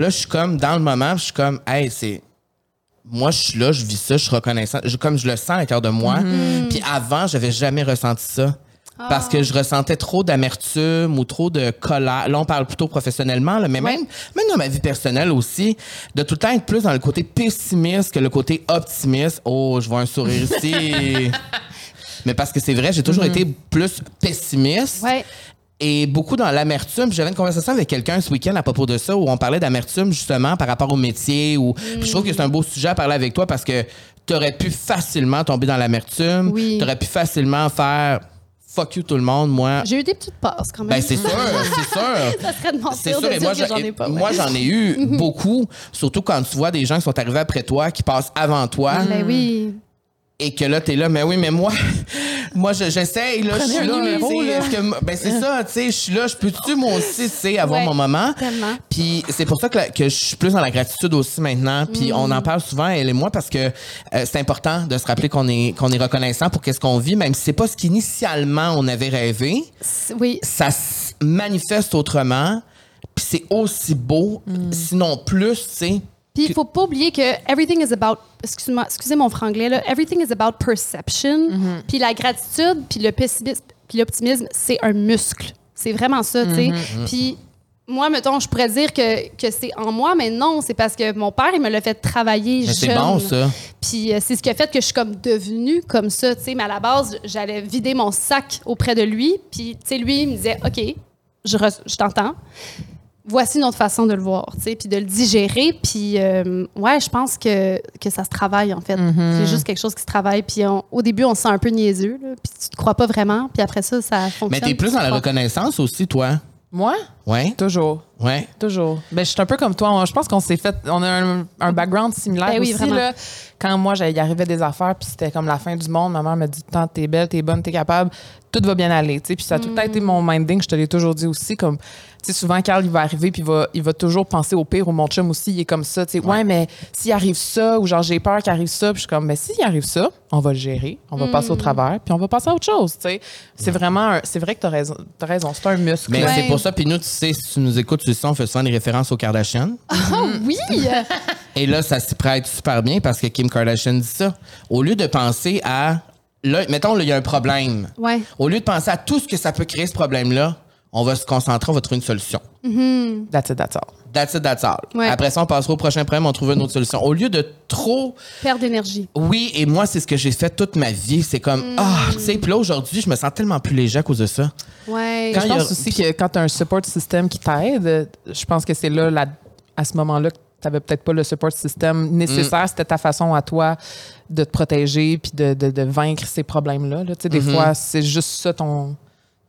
Puis là, je suis comme dans le moment, je suis comme, hey, c'est. Moi, je suis là, je vis ça, je suis reconnaissant. Je- comme je le sens à l'intérieur de moi. Puis avant, j'avais jamais ressenti ça. Parce que je ressentais trop d'amertume ou trop de colère. Là, on parle plutôt professionnellement, là, mais Ouais. même, même dans ma vie personnelle aussi, de tout le temps être plus dans le côté pessimiste que le côté optimiste. Oh, je vois un sourire ici. mais parce que c'est vrai, j'ai toujours été plus pessimiste. Ouais. Et beaucoup dans l'amertume. J'avais une conversation avec quelqu'un ce week-end à propos de ça où on parlait d'amertume justement par rapport au métier. Ou je trouve que c'est un beau sujet à parler avec toi parce que tu aurais pu facilement tomber dans l'amertume. Oui. Tu aurais pu facilement faire fuck you tout le monde. Moi, J'ai eu des petites passes quand même. ben c'est sûr, c'est sûr. ça serait de mentir sûr, de dire moi, que j'en j'en ai pas. ouais. moi, j'en ai eu beaucoup, surtout quand tu vois des gens qui sont arrivés après toi, qui passent avant toi, Ben oui. Et que là, t'es là, mais oui, mais moi, moi, je- j'essaye, là, je suis là, numéro, là. que- ben c'est ça, tu sais, je suis là, je peux-tu, moi aussi, tu sais, avoir Ouais, mon moment? tellement. Puis c'est pour ça que, que je suis plus dans la gratitude aussi maintenant, puis on en parle souvent, elle et moi, parce que euh, c'est important de se rappeler qu'on est, qu'on est reconnaissant pour qu'est-ce qu'on vit, même si c'est pas ce qu'initialement on avait rêvé, Oui. ça se manifeste autrement, puis c'est aussi beau, sinon plus, tu sais. Puis il faut pas oublier que everything is about excuse-moi, excusez mon franglais là, everything is about perception. Puis la gratitude, puis le pessimisme, puis l'optimisme, c'est un muscle. C'est vraiment ça, tu sais. Puis moi, mettons, je pourrais dire que, que c'est en moi, mais non, c'est parce que mon père, il me l'a fait travailler Mais jeune. c'est bon, ça. Puis euh, c'est ce qui a fait que je suis comme devenue comme ça, tu sais. Mais à la base, j'allais vider mon sac auprès de lui. Puis, tu sais, lui, il me disait, OK, je, re- je t'entends. Voici une autre façon de le voir, tu sais, puis de le digérer. Puis, euh, ouais, je pense que, que ça se travaille, en fait. C'est juste quelque chose qui se travaille. Puis, on- au début, on se sent un peu niaiseux, là, puis tu te crois pas vraiment. Puis après ça, ça fonctionne. Mais t'es plus dans la reconnaissance aussi, toi. Moi? Ouais, Toujours. ouais. Toujours. Ben, je suis un peu comme toi. Je pense qu'on s'est fait. On a un, un background similaire Ben oui, aussi. Là. Quand moi, il arrivait des affaires, puis c'était comme la fin du monde, ma mère me dit Tant, t'es belle, t'es bonne, t'es capable, tout va bien aller. tu sais. Puis ça a tout le temps été mon minding, je te l'ai toujours dit aussi. Comme, sais, souvent, Carl, il va arriver, puis il va, il va toujours penser au pire, ou mon chum aussi, il est comme ça. tu sais. Ouais, mais s'il arrive ça, ou genre, j'ai peur qu'il arrive ça, puis je suis comme, mais s'il arrive ça, on va le gérer, on va passer au travers, puis on va passer à autre chose. tu sais. C'est vraiment. un- C'est vrai que t'as raison. T'as raison. C'est un muscle. Mais Ouais. c'est pour ça, puis nous, tu sais, si tu nous écoutes, tu sais, on fait souvent des références aux Kardashians. Ah oui! Et là, ça s'y prête super bien parce que Kim Kardashian dit ça. Au lieu de penser à. Là, mettons, là, il y a un problème. ouais. Au lieu de penser à tout ce que ça peut créer, ce problème-là, on va se concentrer, on va trouver une solution. That's it, that's all. That's it, that's all. Ouais. Après ça, on passera au prochain problème, on trouve une autre solution. Au lieu de trop. Perte d'énergie. Oui, et moi, c'est ce que j'ai fait toute ma vie. C'est comme. Mm. Ah, tu sais, puis là, aujourd'hui, je me sens tellement plus léger à cause de ça. Ouais. Quand je il y a- pense aussi que quand tu as un support system qui t'aide, je pense que c'est là, là, à ce moment-là, que tu n'avais peut-être pas le support system nécessaire. C'était ta façon à toi de te protéger puis de, de- de vaincre ces problèmes-là. là. Tu sais, Des fois, c'est juste ça ton.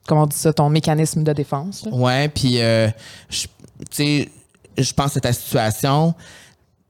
Comment on dit ça, ton mécanisme de défense. là. Ouais, puis, euh, je- tu sais, je pense à ta situation.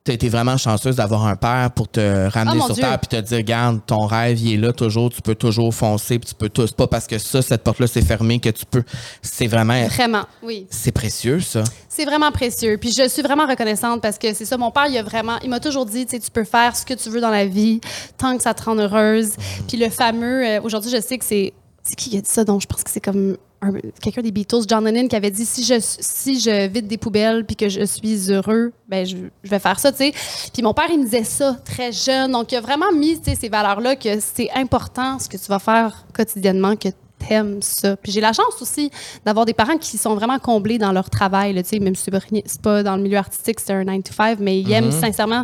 Tu as été vraiment chanceuse d'avoir un père pour te ramener Oh, mon sur Dieu. terre puis te dire, regarde, ton rêve, il est là toujours, tu peux toujours foncer, puis tu peux tout. C'est pas parce que ça, cette porte-là, c'est fermé que tu peux. C'est vraiment. Vraiment, oui. C'est précieux, ça. C'est vraiment précieux. Puis je suis vraiment reconnaissante parce que c'est ça, mon père, il a vraiment, il m'a toujours dit, tu sais, tu peux faire ce que tu veux dans la vie tant que ça te rend heureuse. Puis le fameux, euh, aujourd'hui, je sais que c'est, c'est qui qui a dit ça? Donc, je pense que c'est comme un- quelqu'un des Beatles, John Lennon, qui avait dit si je, si je vide des poubelles puis que je suis heureux, ben je, je vais faire ça, tu sais. Puis mon père, il me disait ça très jeune. Donc, il a vraiment mis, ces valeurs-là que c'est important ce que tu vas faire quotidiennement, que t'aimes ça. Puis j'ai la chance aussi d'avoir des parents qui sont vraiment comblés dans leur travail, là, tu sais, même si c'est pas, dans le milieu artistique, c'est un 9 to 5, mais ils aiment sincèrement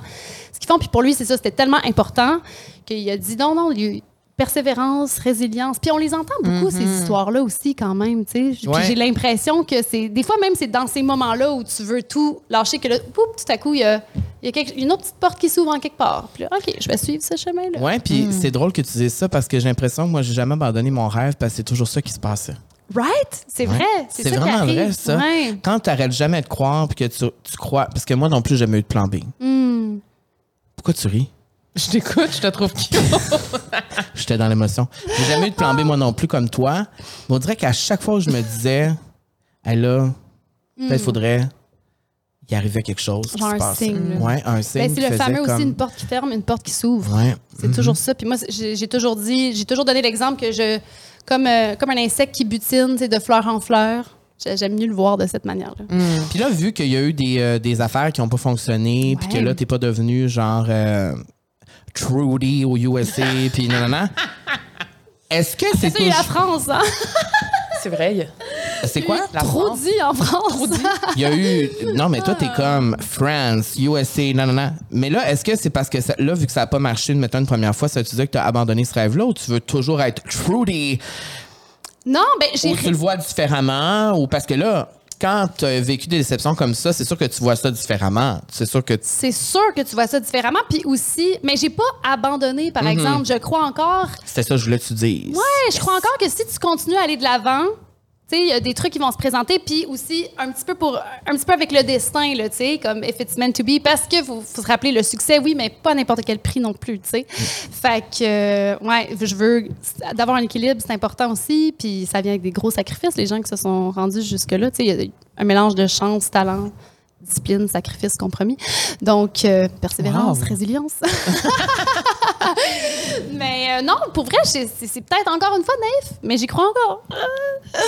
ce qu'ils font. Puis pour lui, c'est ça, c'était tellement important qu'il a dit non, non, il- persévérance, résilience. Puis on les entend beaucoup, ces histoires-là aussi, quand même. Puis j'ai l'impression que c'est... Des fois, même, c'est dans ces moments-là où tu veux tout lâcher, que là, tout à coup, il y a, il y a quelque- une autre petite porte qui s'ouvre en quelque part. Puis là, OK, je vais suivre ce chemin-là. Ouais, puis c'est drôle que tu dises ça parce que j'ai l'impression que moi, j'ai jamais abandonné mon rêve parce que c'est toujours ça qui se passait. Right? C'est vrai. C'est vraiment arrive. vrai, ça. Ouais. Quand tu n'arrêtes jamais de croire puis que tu, tu crois. Parce que moi non plus, j'ai jamais eu de plan B. Hmm. Pourquoi tu ris? Je t'écoute, je te trouve cute. J'étais dans l'émotion. J'ai jamais eu de plan B, moi non plus, comme toi. Mais on dirait qu'à chaque fois où je me disais, hey, là, peut-être faudrait y arriver quelque chose. qui Genre se un passe. signe. Ouais, un signe. Ben, c'est le faisait fameux aussi, une porte qui ferme, une porte qui s'ouvre. Ouais. C'est toujours ça. Puis moi, j'ai j'ai toujours dit, j'ai toujours donné l'exemple que je, comme, euh, comme un insecte qui butine, tu sais, de fleur en fleur, j'ai- j'aime mieux le voir de cette manière-là. Puis là, vu qu'il y a eu des, euh, des affaires qui n'ont pas fonctionné, puis Ouais. que là, t'es pas devenu genre euh, Trudy au USA, puis non, non, non. Est-ce que c'est C'est la. France, hein? C'est vrai. C'est quoi? La Trop France. en France. Il y a eu. Non, mais toi, t'es comme France, USA, non, non, non. Mais là, est-ce que c'est parce que ça- là, vu que ça n'a pas marché de mettre une première fois, ça veut dire que tu as abandonné ce rêve-là ou tu veux toujours être fruity Non, ben j'ai ou tu le vois différemment ou parce que là, quand tu as vécu des déceptions comme ça, c'est sûr que tu vois ça différemment. C'est sûr que. tu- c'est sûr que tu vois ça différemment. Puis aussi, mais j'ai pas abandonné, Mhm. par exemple. Je crois encore. C'était ça que je voulais que tu dises. Ouais, je crois encore que si tu continues à aller de l'avant, il y a des trucs qui vont se présenter, puis aussi un petit peu pour un petit peu avec le destin, là, tu sais, comme if it's meant to be, parce que faut se rappeler le succès, oui, mais pas à n'importe quel prix non plus, tu sais. Fait que, euh, ouais, je veux d'avoir un équilibre, c'est important aussi, puis ça vient avec des gros sacrifices, les gens qui se sont rendus jusque là, tu sais, il y a un mélange de chance, talent. Discipline, sacrifice, compromis. Donc, euh, persévérance, Wow. résilience. mais euh, non, pour vrai, c'est c'est- c'est peut-être encore une fois naïf, mais j'y crois encore.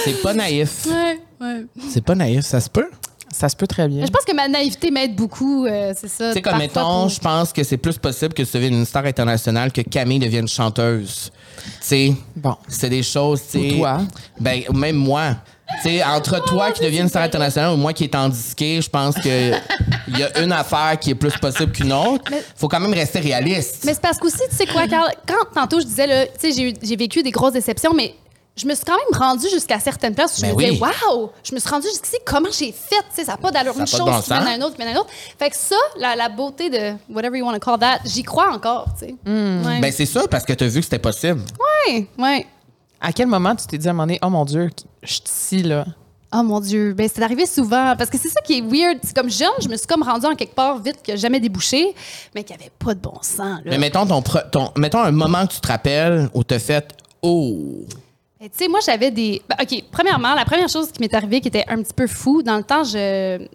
C'est pas naïf. Ouais, ouais. C'est pas naïf, ça se peut. Ça se peut très bien. Mais je pense que ma naïveté m'aide beaucoup, euh, c'est ça. Tu sais, comme mettons, pour- je pense que c'est plus possible que tu deviennes une star internationale que Camille devienne chanteuse. Tu sais, Bon. c'est des choses, tu sais. Ou toi. Ben, même moi. Sais, entre toi qui deviens une star internationale ou moi qui est en disqué, je pense que il y a une affaire qui est plus possible qu'une autre. Faut quand même rester réaliste. Mais c'est parce qu'aussi, tu sais quoi, Carl, quand tantôt je disais, tu sais, j'ai vécu des grosses déceptions, mais je me suis quand même rendue jusqu'à certaines places où je Ben me disais, oui. waouh, je me suis rendue jusqu'ici, comment j'ai fait? Tu sais, ça n'a pas d'allure. Une chose bon qui mène à un autre, qui mène à un autre. Fait que ça, la, la beauté de whatever you want to call that, j'y crois encore, tu sais. Ouais. Ben, c'est ça, parce que tu as vu que c'était possible. ouais, ouais. À quel moment tu t'es dit à un moment donné, oh mon Dieu, je suis ici, là? Oh mon Dieu, ben c'est arrivé souvent parce que c'est ça qui est weird. C'est comme jeune, je me suis comme rendue en quelque part vite que jamais débouché, mais qui avait pas de bon sens. Là. Mais mettons, ton, ton, mettons un moment que tu te rappelles où tu as fait Oh! Mais Tu sais, moi, j'avais des. ben, OK, premièrement, la première chose qui m'est arrivée qui était un petit peu fou, dans le temps, je.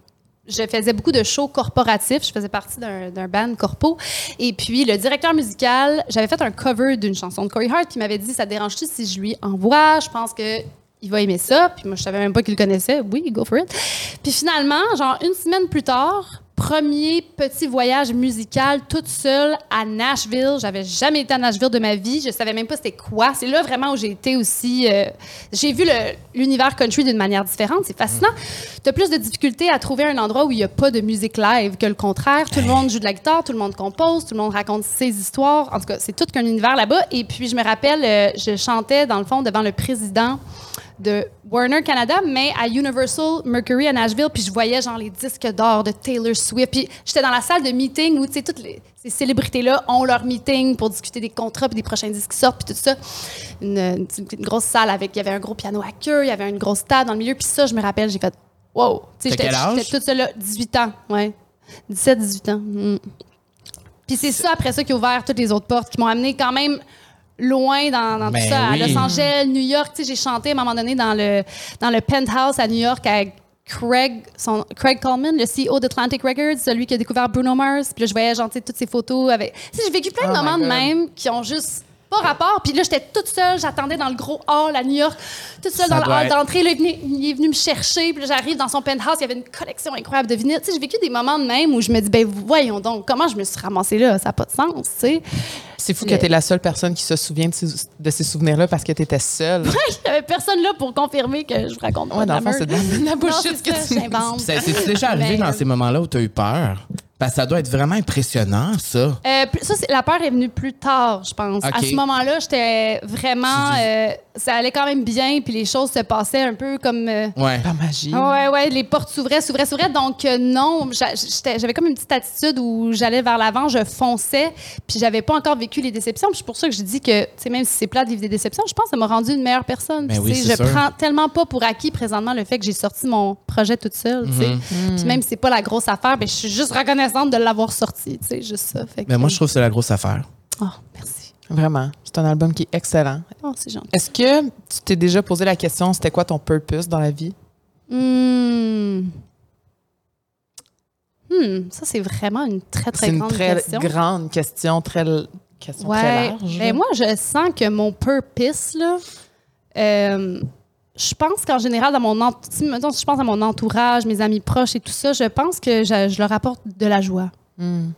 Je faisais beaucoup de shows corporatifs. Je faisais partie d'un band corpo. Et puis, le directeur musical, j'avais fait un cover d'une chanson de Corey Hart, il m'avait dit Ça dérange-tu si je lui envoie? Je pense que il va aimer ça. Puis moi, je savais même pas qu'il le connaissait. Oui, go for it. Puis finalement, genre une semaine plus tard, premier petit voyage musical toute seule à Nashville. J'avais jamais été à Nashville de ma vie. Je savais même pas c'était quoi. C'est là vraiment où j'ai été aussi. euh, j'ai vu l'univers country d'une manière différente. C'est fascinant. Tu as plus de difficultés à trouver un endroit où il n'y a pas de musique live que le contraire. Tout le monde joue de la guitare, tout le monde compose, tout le monde raconte ses histoires. En tout cas, c'est tout qu'un univers là-bas. Et puis, je me rappelle, euh, je chantais dans le fond devant le président de Warner Canada, mais à Universal Mercury à Nashville, puis je voyais genre les disques d'or de Taylor Swift, puis j'étais dans la salle de meeting où tu sais toutes les, ces célébrités-là ont leur meeting pour discuter des contrats puis des prochains disques qui sortent puis tout ça. Une, une- une grosse salle avec il y avait un gros piano à queue, il y avait une grosse table dans le milieu, puis ça je me rappelle, j'ai fait wow, tu sais j'étais toute seule là, 18 ans, ouais. 17 18 ans. mm. Puis c'est ça après ça qui a ouvert toutes les autres portes qui m'ont amené quand même loin dans, dans Ben tout ça, à. Los Angeles, New York. Tu sais, j'ai chanté à un moment donné dans le, dans le penthouse à New York avec Craig, son, Craig Coleman, le CEO d'Atlantic Records, celui qui a découvert Bruno Mars. Puis là, je voyais genre, toutes ces photos avec. Tu sais, j'ai vécu plein de Oh moments de même qui ont juste pas rapport. Puis là, j'étais toute seule, j'attendais dans le gros hall à New York, toute seule Ça dans le hall être- d'entrée. Là, il, venait- il est venu me chercher. Puis là, j'arrive dans son penthouse, il y avait une collection incroyable de vinyles. Tu sais, j'ai vécu des moments de même où je me dis, ben voyons donc, comment je me suis ramassée là? Ça n'a pas de sens, tu sais. C'est fou que tu es la seule personne qui se souvient de ces, de ces souvenirs-là parce que tu étais seule. Il n'y avait personne là pour confirmer que je vous raconte pas Ouais, de dans la le fond, c'est de la- bullshit c'est que ça, tu. C'est- C'est déjà arrivé Mais, dans ces moments-là où tu as eu peur? Que ça doit être vraiment impressionnant, ça. Euh, ça, la peur est venue plus tard, je pense. À ce moment-là, j'étais vraiment. Euh, ça allait quand même bien, puis les choses se passaient un peu comme. euh, Ouais. Par magie. Ouais, ouais, les portes s'ouvraient, s'ouvraient, s'ouvraient. Donc, euh, non, j'avais comme une petite attitude où j'allais vers l'avant, je fonçais, puis j'avais pas encore vécu les déceptions. Puis c'est pour ça que je dis que, tu sais, même si c'est plat de vivre des déceptions, je pense que ça m'a rendu une meilleure personne. Ben Puis, oui, sais, c'est je sûr. prends tellement pas pour acquis présentement le fait que j'ai sorti mon projet toute seule, tu sais. Mm-hmm. Puis même si c'est pas la grosse affaire, ben, je suis juste reconnaissante de l'avoir sorti, tu sais, juste ça. Fait que- Mais moi, je trouve que c'est la grosse affaire. Oh, merci. Vraiment. C'est un album qui est excellent. Oh, c'est gentil. Est-ce que tu t'es déjà posé la question, c'était quoi ton purpose dans la vie? Hmm, ça, c'est vraiment une très, très C'est une grande très question. grande question, très, question très large. Ben, moi, je sens que mon purpose, là, euh, je pense qu'en général, dans mon si, mettons, je pense à mon entourage, mes amis proches et tout ça, je pense que je, je leur apporte de la joie. Hmm.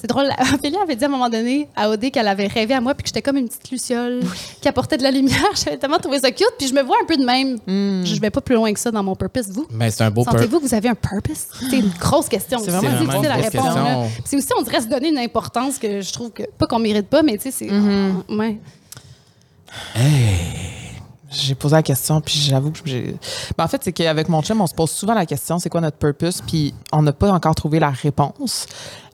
C'est drôle, Ophélie avait dit à un moment donné à Odé qu'elle avait rêvé à moi puis que j'étais comme une petite luciole qui apportait de la lumière. J'avais tellement trouvé ça cute puis je me vois un peu de même. Hmm. Je vais pas plus loin que ça dans mon purpose, vous. Mais c'est un beau purpose. Sentez-vous que vous avez un purpose? C'est une grosse question. C'est vraiment difficile à répondre. C'est aussi, on dirait se donner une importance que je trouve que, pas qu'on mérite pas, mais tu sais, c'est. Mm-hmm. ouais. J'ai posé la question, puis j'avoue que j'ai. Ben, en fait, c'est qu'avec mon chum, on se pose souvent la question c'est quoi notre purpose, puis on n'a pas encore trouvé la réponse.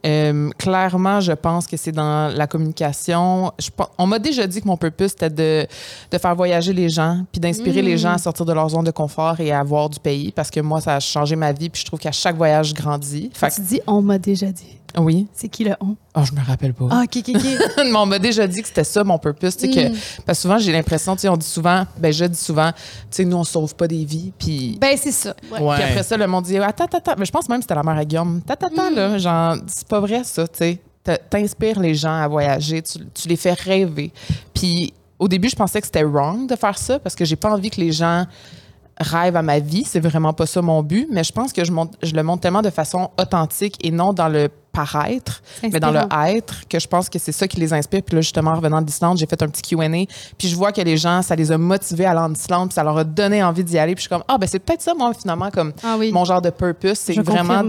Euh, clairement, je pense que c'est dans la communication. Je on m'a déjà dit que mon purpose, c'était de, de faire voyager les gens, puis d'inspirer les gens à sortir de leur zone de confort et à voir du pays, parce que moi, ça a changé ma vie, puis je trouve qu'à chaque voyage, je grandis. Fait Tu dis, on m'a déjà dit. Oui. C'est qui le on? Oh, je me rappelle pas. Ah, ok, ok, ok. Mais on m'a déjà dit que c'était ça mon purpose. que, parce que souvent, j'ai l'impression, tu sais, on dit souvent, ben je dis souvent, tu sais, nous, on sauve pas des vies. Puis, ben, c'est ça. Puis après ça, le monde dit, attends, attends, attends. Mais je pense même que c'était la mère à Guillaume. Attends, attends, là. Genre, c'est pas vrai, ça, tu sais. T'inspires les gens à voyager, tu, tu les fais rêver. Puis, au début, je pensais que c'était wrong de faire ça parce que j'ai pas envie que les gens rêvent à ma vie. C'est vraiment pas ça mon but. Mais je pense que je, monte, je le montre tellement de façon authentique et non dans le paraître, mais dans le être, que je pense que c'est ça qui les inspire. Puis là, justement, en revenant d'Islande, j'ai fait un petit Q&A. Puis je vois que les gens, ça les a motivés à aller en Islande, puis ça leur a donné envie d'y aller. Puis je suis comme, ah, ben c'est peut-être ça, moi, finalement, comme Ah oui. mon genre de purpose. C'est vraiment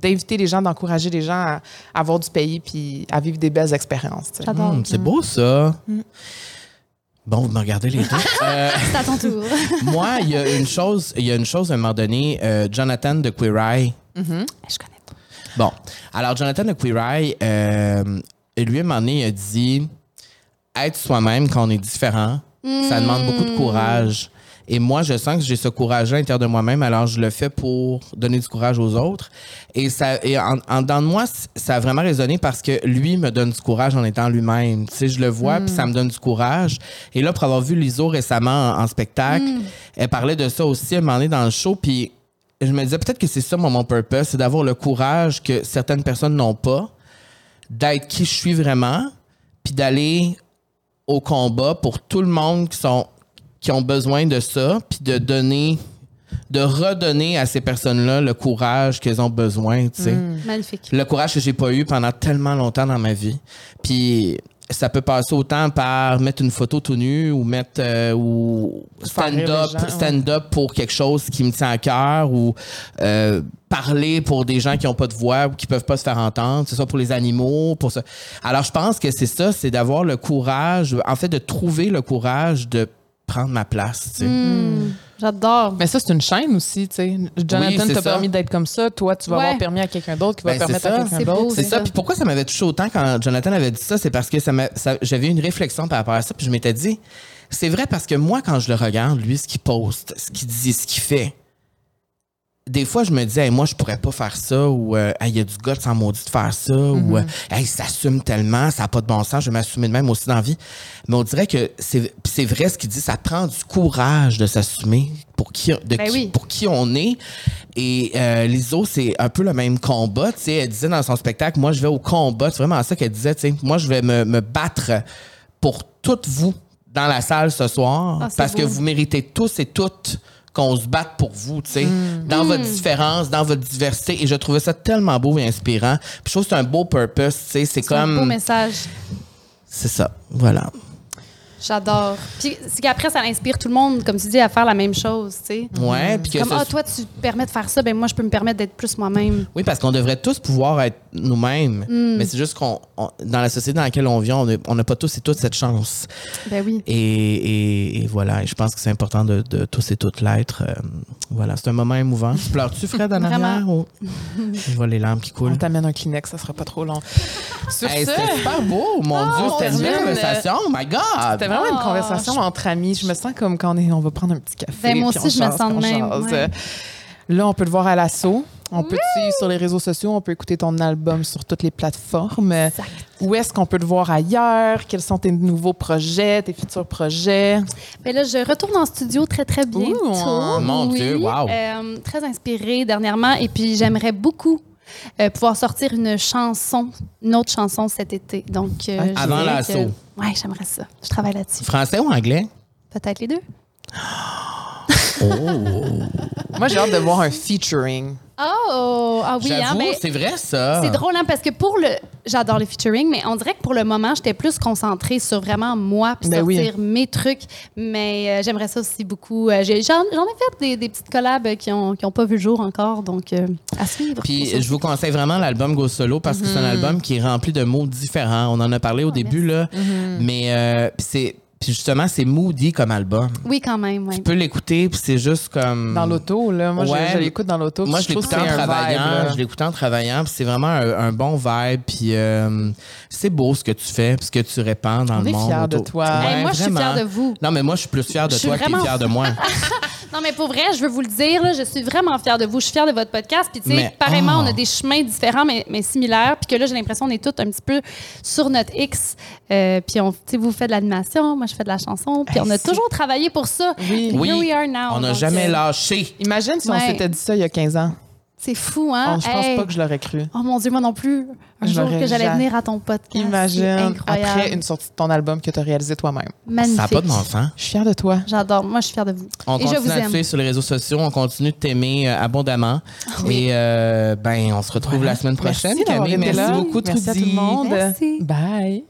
d'inviter les gens, d'encourager les gens à, à voir du pays, puis à vivre des belles expériences. Hum, c'est beau ça. Bon, vous me regardez les deux. Euh, C'est à ton tour. moi, il y a une chose, il y a une chose à un moment donné, euh, Jonathan de Queer Eye. Je connais pas. Bon, alors Jonathan de Queer Eye, euh, lui, à un moment donné, il a dit être soi-même quand on est différent, ça demande beaucoup de courage. Et moi, je sens que j'ai ce courage-là à l'intérieur de moi-même, alors je le fais pour donner du courage aux autres. Et, ça, et en, en dedans de moi, ça a vraiment résonné parce que lui me donne du courage en étant lui-même. Tu sais, je le vois, puis ça me donne du courage. Et là, pour avoir vu l'ISO récemment en, en spectacle, elle parlait de ça aussi un moment donné dans le show, puis je me disais peut-être que c'est ça mon purpose, c'est d'avoir le courage que certaines personnes n'ont pas, d'être qui je suis vraiment, puis d'aller au combat pour tout le monde qui sont qui ont besoin de ça, puis de donner, de redonner à ces personnes-là le courage qu'elles ont besoin, tu sais. Magnifique. Le courage que j'ai pas eu pendant tellement longtemps dans ma vie. Puis ça peut passer autant par mettre une photo tout nu ou mettre euh, ou gens, ouais. stand-up pour quelque chose qui me tient à cœur ou euh, parler pour des gens qui ont pas de voix ou qui peuvent pas se faire entendre, c'est ça pour les animaux, pour ça. Alors je pense que c'est ça, c'est d'avoir le courage, en fait de trouver le courage de prendre ma place, tu sais. Hmm. J'adore. Mais ça, c'est une chaîne aussi, tu sais. Jonathan t'a permis d'être comme ça. Toi, tu vas Ouais. avoir permis à quelqu'un d'autre qui va Ben, permettre à quelqu'un d'autre. C'est C'est ça. ça. Puis pourquoi ça m'avait touché autant quand Jonathan avait dit ça, c'est parce que ça m'a- ça- j'avais eu une réflexion par rapport à ça, puis je m'étais dit, c'est vrai parce que moi, quand je le regarde, lui, ce qu'il poste, ce qu'il dit, ce qu'il fait, des fois, je me dis, Hey, moi, je pourrais pas faire ça, ou euh, Hey, il y a du gars sans maudit de faire ça, ou euh, Hey, il s'assume tellement, ça n'a pas de bon sens, je vais m'assumer de même aussi dans la vie. Mais on dirait que c'est c'est vrai ce qu'il dit, ça prend du courage de s'assumer pour qui, de Ben qui- oui. pour qui on est. Et euh, Liso, c'est un peu le même combat. Tu sais, elle disait dans son spectacle, moi, je vais au combat. C'est vraiment ça qu'elle disait. Tu sais, moi, je vais me, me battre pour toutes vous dans la salle ce soir Ah, parce que vous méritez tous et toutes qu'on se batte pour vous, tu sais, Mm. dans votre différence, dans votre diversité. Et je trouvais ça tellement beau et inspirant. Puis je trouve que c'est un beau purpose, tu sais. C'est C'est un beau comme... message. C'est ça, voilà. J'adore. Puis c'est qu'après, ça inspire tout le monde, comme tu dis, à faire la même chose, tu sais. Ouais, puis que Comme, ah, toi, tu te permets de faire ça, ben moi, je peux me permettre d'être plus moi-même. Oui, parce qu'on devrait tous pouvoir être nous-mêmes. Mm. Mais c'est juste qu'on, on- dans la société dans laquelle on vit, on n'a pas tous et toutes cette chance. Ben oui. Et, et- et voilà, et je pense que c'est important de, de tous et toutes l'être. Euh, voilà, c'est un moment émouvant. Tu pleures-tu, Fred, en arrière? ou- Je vois les larmes qui coulent. On t'amène un Kleenex, ça sera pas trop long. Sur Hey, ce, c'était super beau, mon Oh, Dieu, c'était une conversation. Oh my God! Vraiment une Oh, conversation entre amis. Je me sens comme quand on, est, on va prendre un petit café. Ben, moi aussi, je me sens de même, ouais. Là, on peut le voir à l'assaut. On peut te suivre sur les réseaux sociaux. On peut écouter ton album sur toutes les plateformes. Exact. Où est-ce qu'on peut te voir ailleurs? Quels sont tes nouveaux projets, tes futurs projets? Ben là, je retourne en studio très, très bientôt. Ouh, mon Oui, Dieu, wow. euh, très inspirée dernièrement. Et puis, j'aimerais beaucoup euh, pouvoir sortir une chanson, une autre chanson cet été. Donc, euh, Avant l'assaut. Ouais, j'aimerais ça. Je travaille là-dessus. Français ou anglais? Peut-être les deux. Moi, j'ai hâte de voir un featuring. Oh, ah oui, hein, J'avoue, ben, c'est vrai ça. C'est drôle, hein, parce que pour le. J'adore le featuring, mais on dirait que pour le moment, j'étais plus concentrée sur vraiment moi, puis Ben oui. sortir mes trucs. Mais euh, j'aimerais ça aussi beaucoup. Euh, j'ai- J'en j'en ai fait des, des petites collabs qui n'ont qui ont pas vu le jour encore, donc euh, à suivre. Puis pour ça. je vous conseille vraiment l'album Go Solo parce que c'est un album qui est rempli de mots différents. On en a parlé au début là, mais euh, puis c'est puis justement c'est moody comme album. Oui, quand même, oui. Tu peux l'écouter puis c'est juste comme Dans l'auto, là. Moi, je- Ouais. je, l'écoute dans l'auto. Moi, je trouve l'écoutais en travaillant. je l'écoutais en travaillant. puis C'est vraiment un, un bon vibe. Puis euh, c'est beau ce que tu fais, puis ce que tu répands dans On le est monde. fiers de autour. toi. Hey, moi, je suis fière de vous. Non, mais moi, je suis plus fière de Je suis toi que vraiment- fière de moi. Non, mais pour vrai, je veux vous le dire, là, je suis vraiment fière de vous. Je suis fière de votre podcast. Puis, tu sais, pareillement, oh. on a des chemins différents, mais, mais similaires. Puis que là, j'ai l'impression qu'on est tous un petit peu sur notre X. Euh, puis, on- tu sais, vous faites de l'animation, moi, je fais de la chanson. Puis, on a c'est- toujours travaillé pour ça. Oui. Here we are now. On n'a jamais euh, lâché. Imagine si on s'était dit ça il y a 15 ans. C'est fou, hein? Oh, je pense Hey. pas que je l'aurais cru. Oh mon Dieu, moi non plus. Un Je jour l'aurais que j'allais venir à ton podcast. Imagine incroyable. après une sortie de ton album que tu as réalisé toi-même. Magnifique. Ça n'a pas de bon sens. Je suis fière de toi. J'adore. Moi, je suis fière de vous. On Et je continue vous à te aime. suivre sur les réseaux sociaux. On continue de t'aimer euh, abondamment. Et euh, ben, on se retrouve la semaine prochaine. Merci Camille, merci là. beaucoup, Merci à tout le monde. Merci. Bye.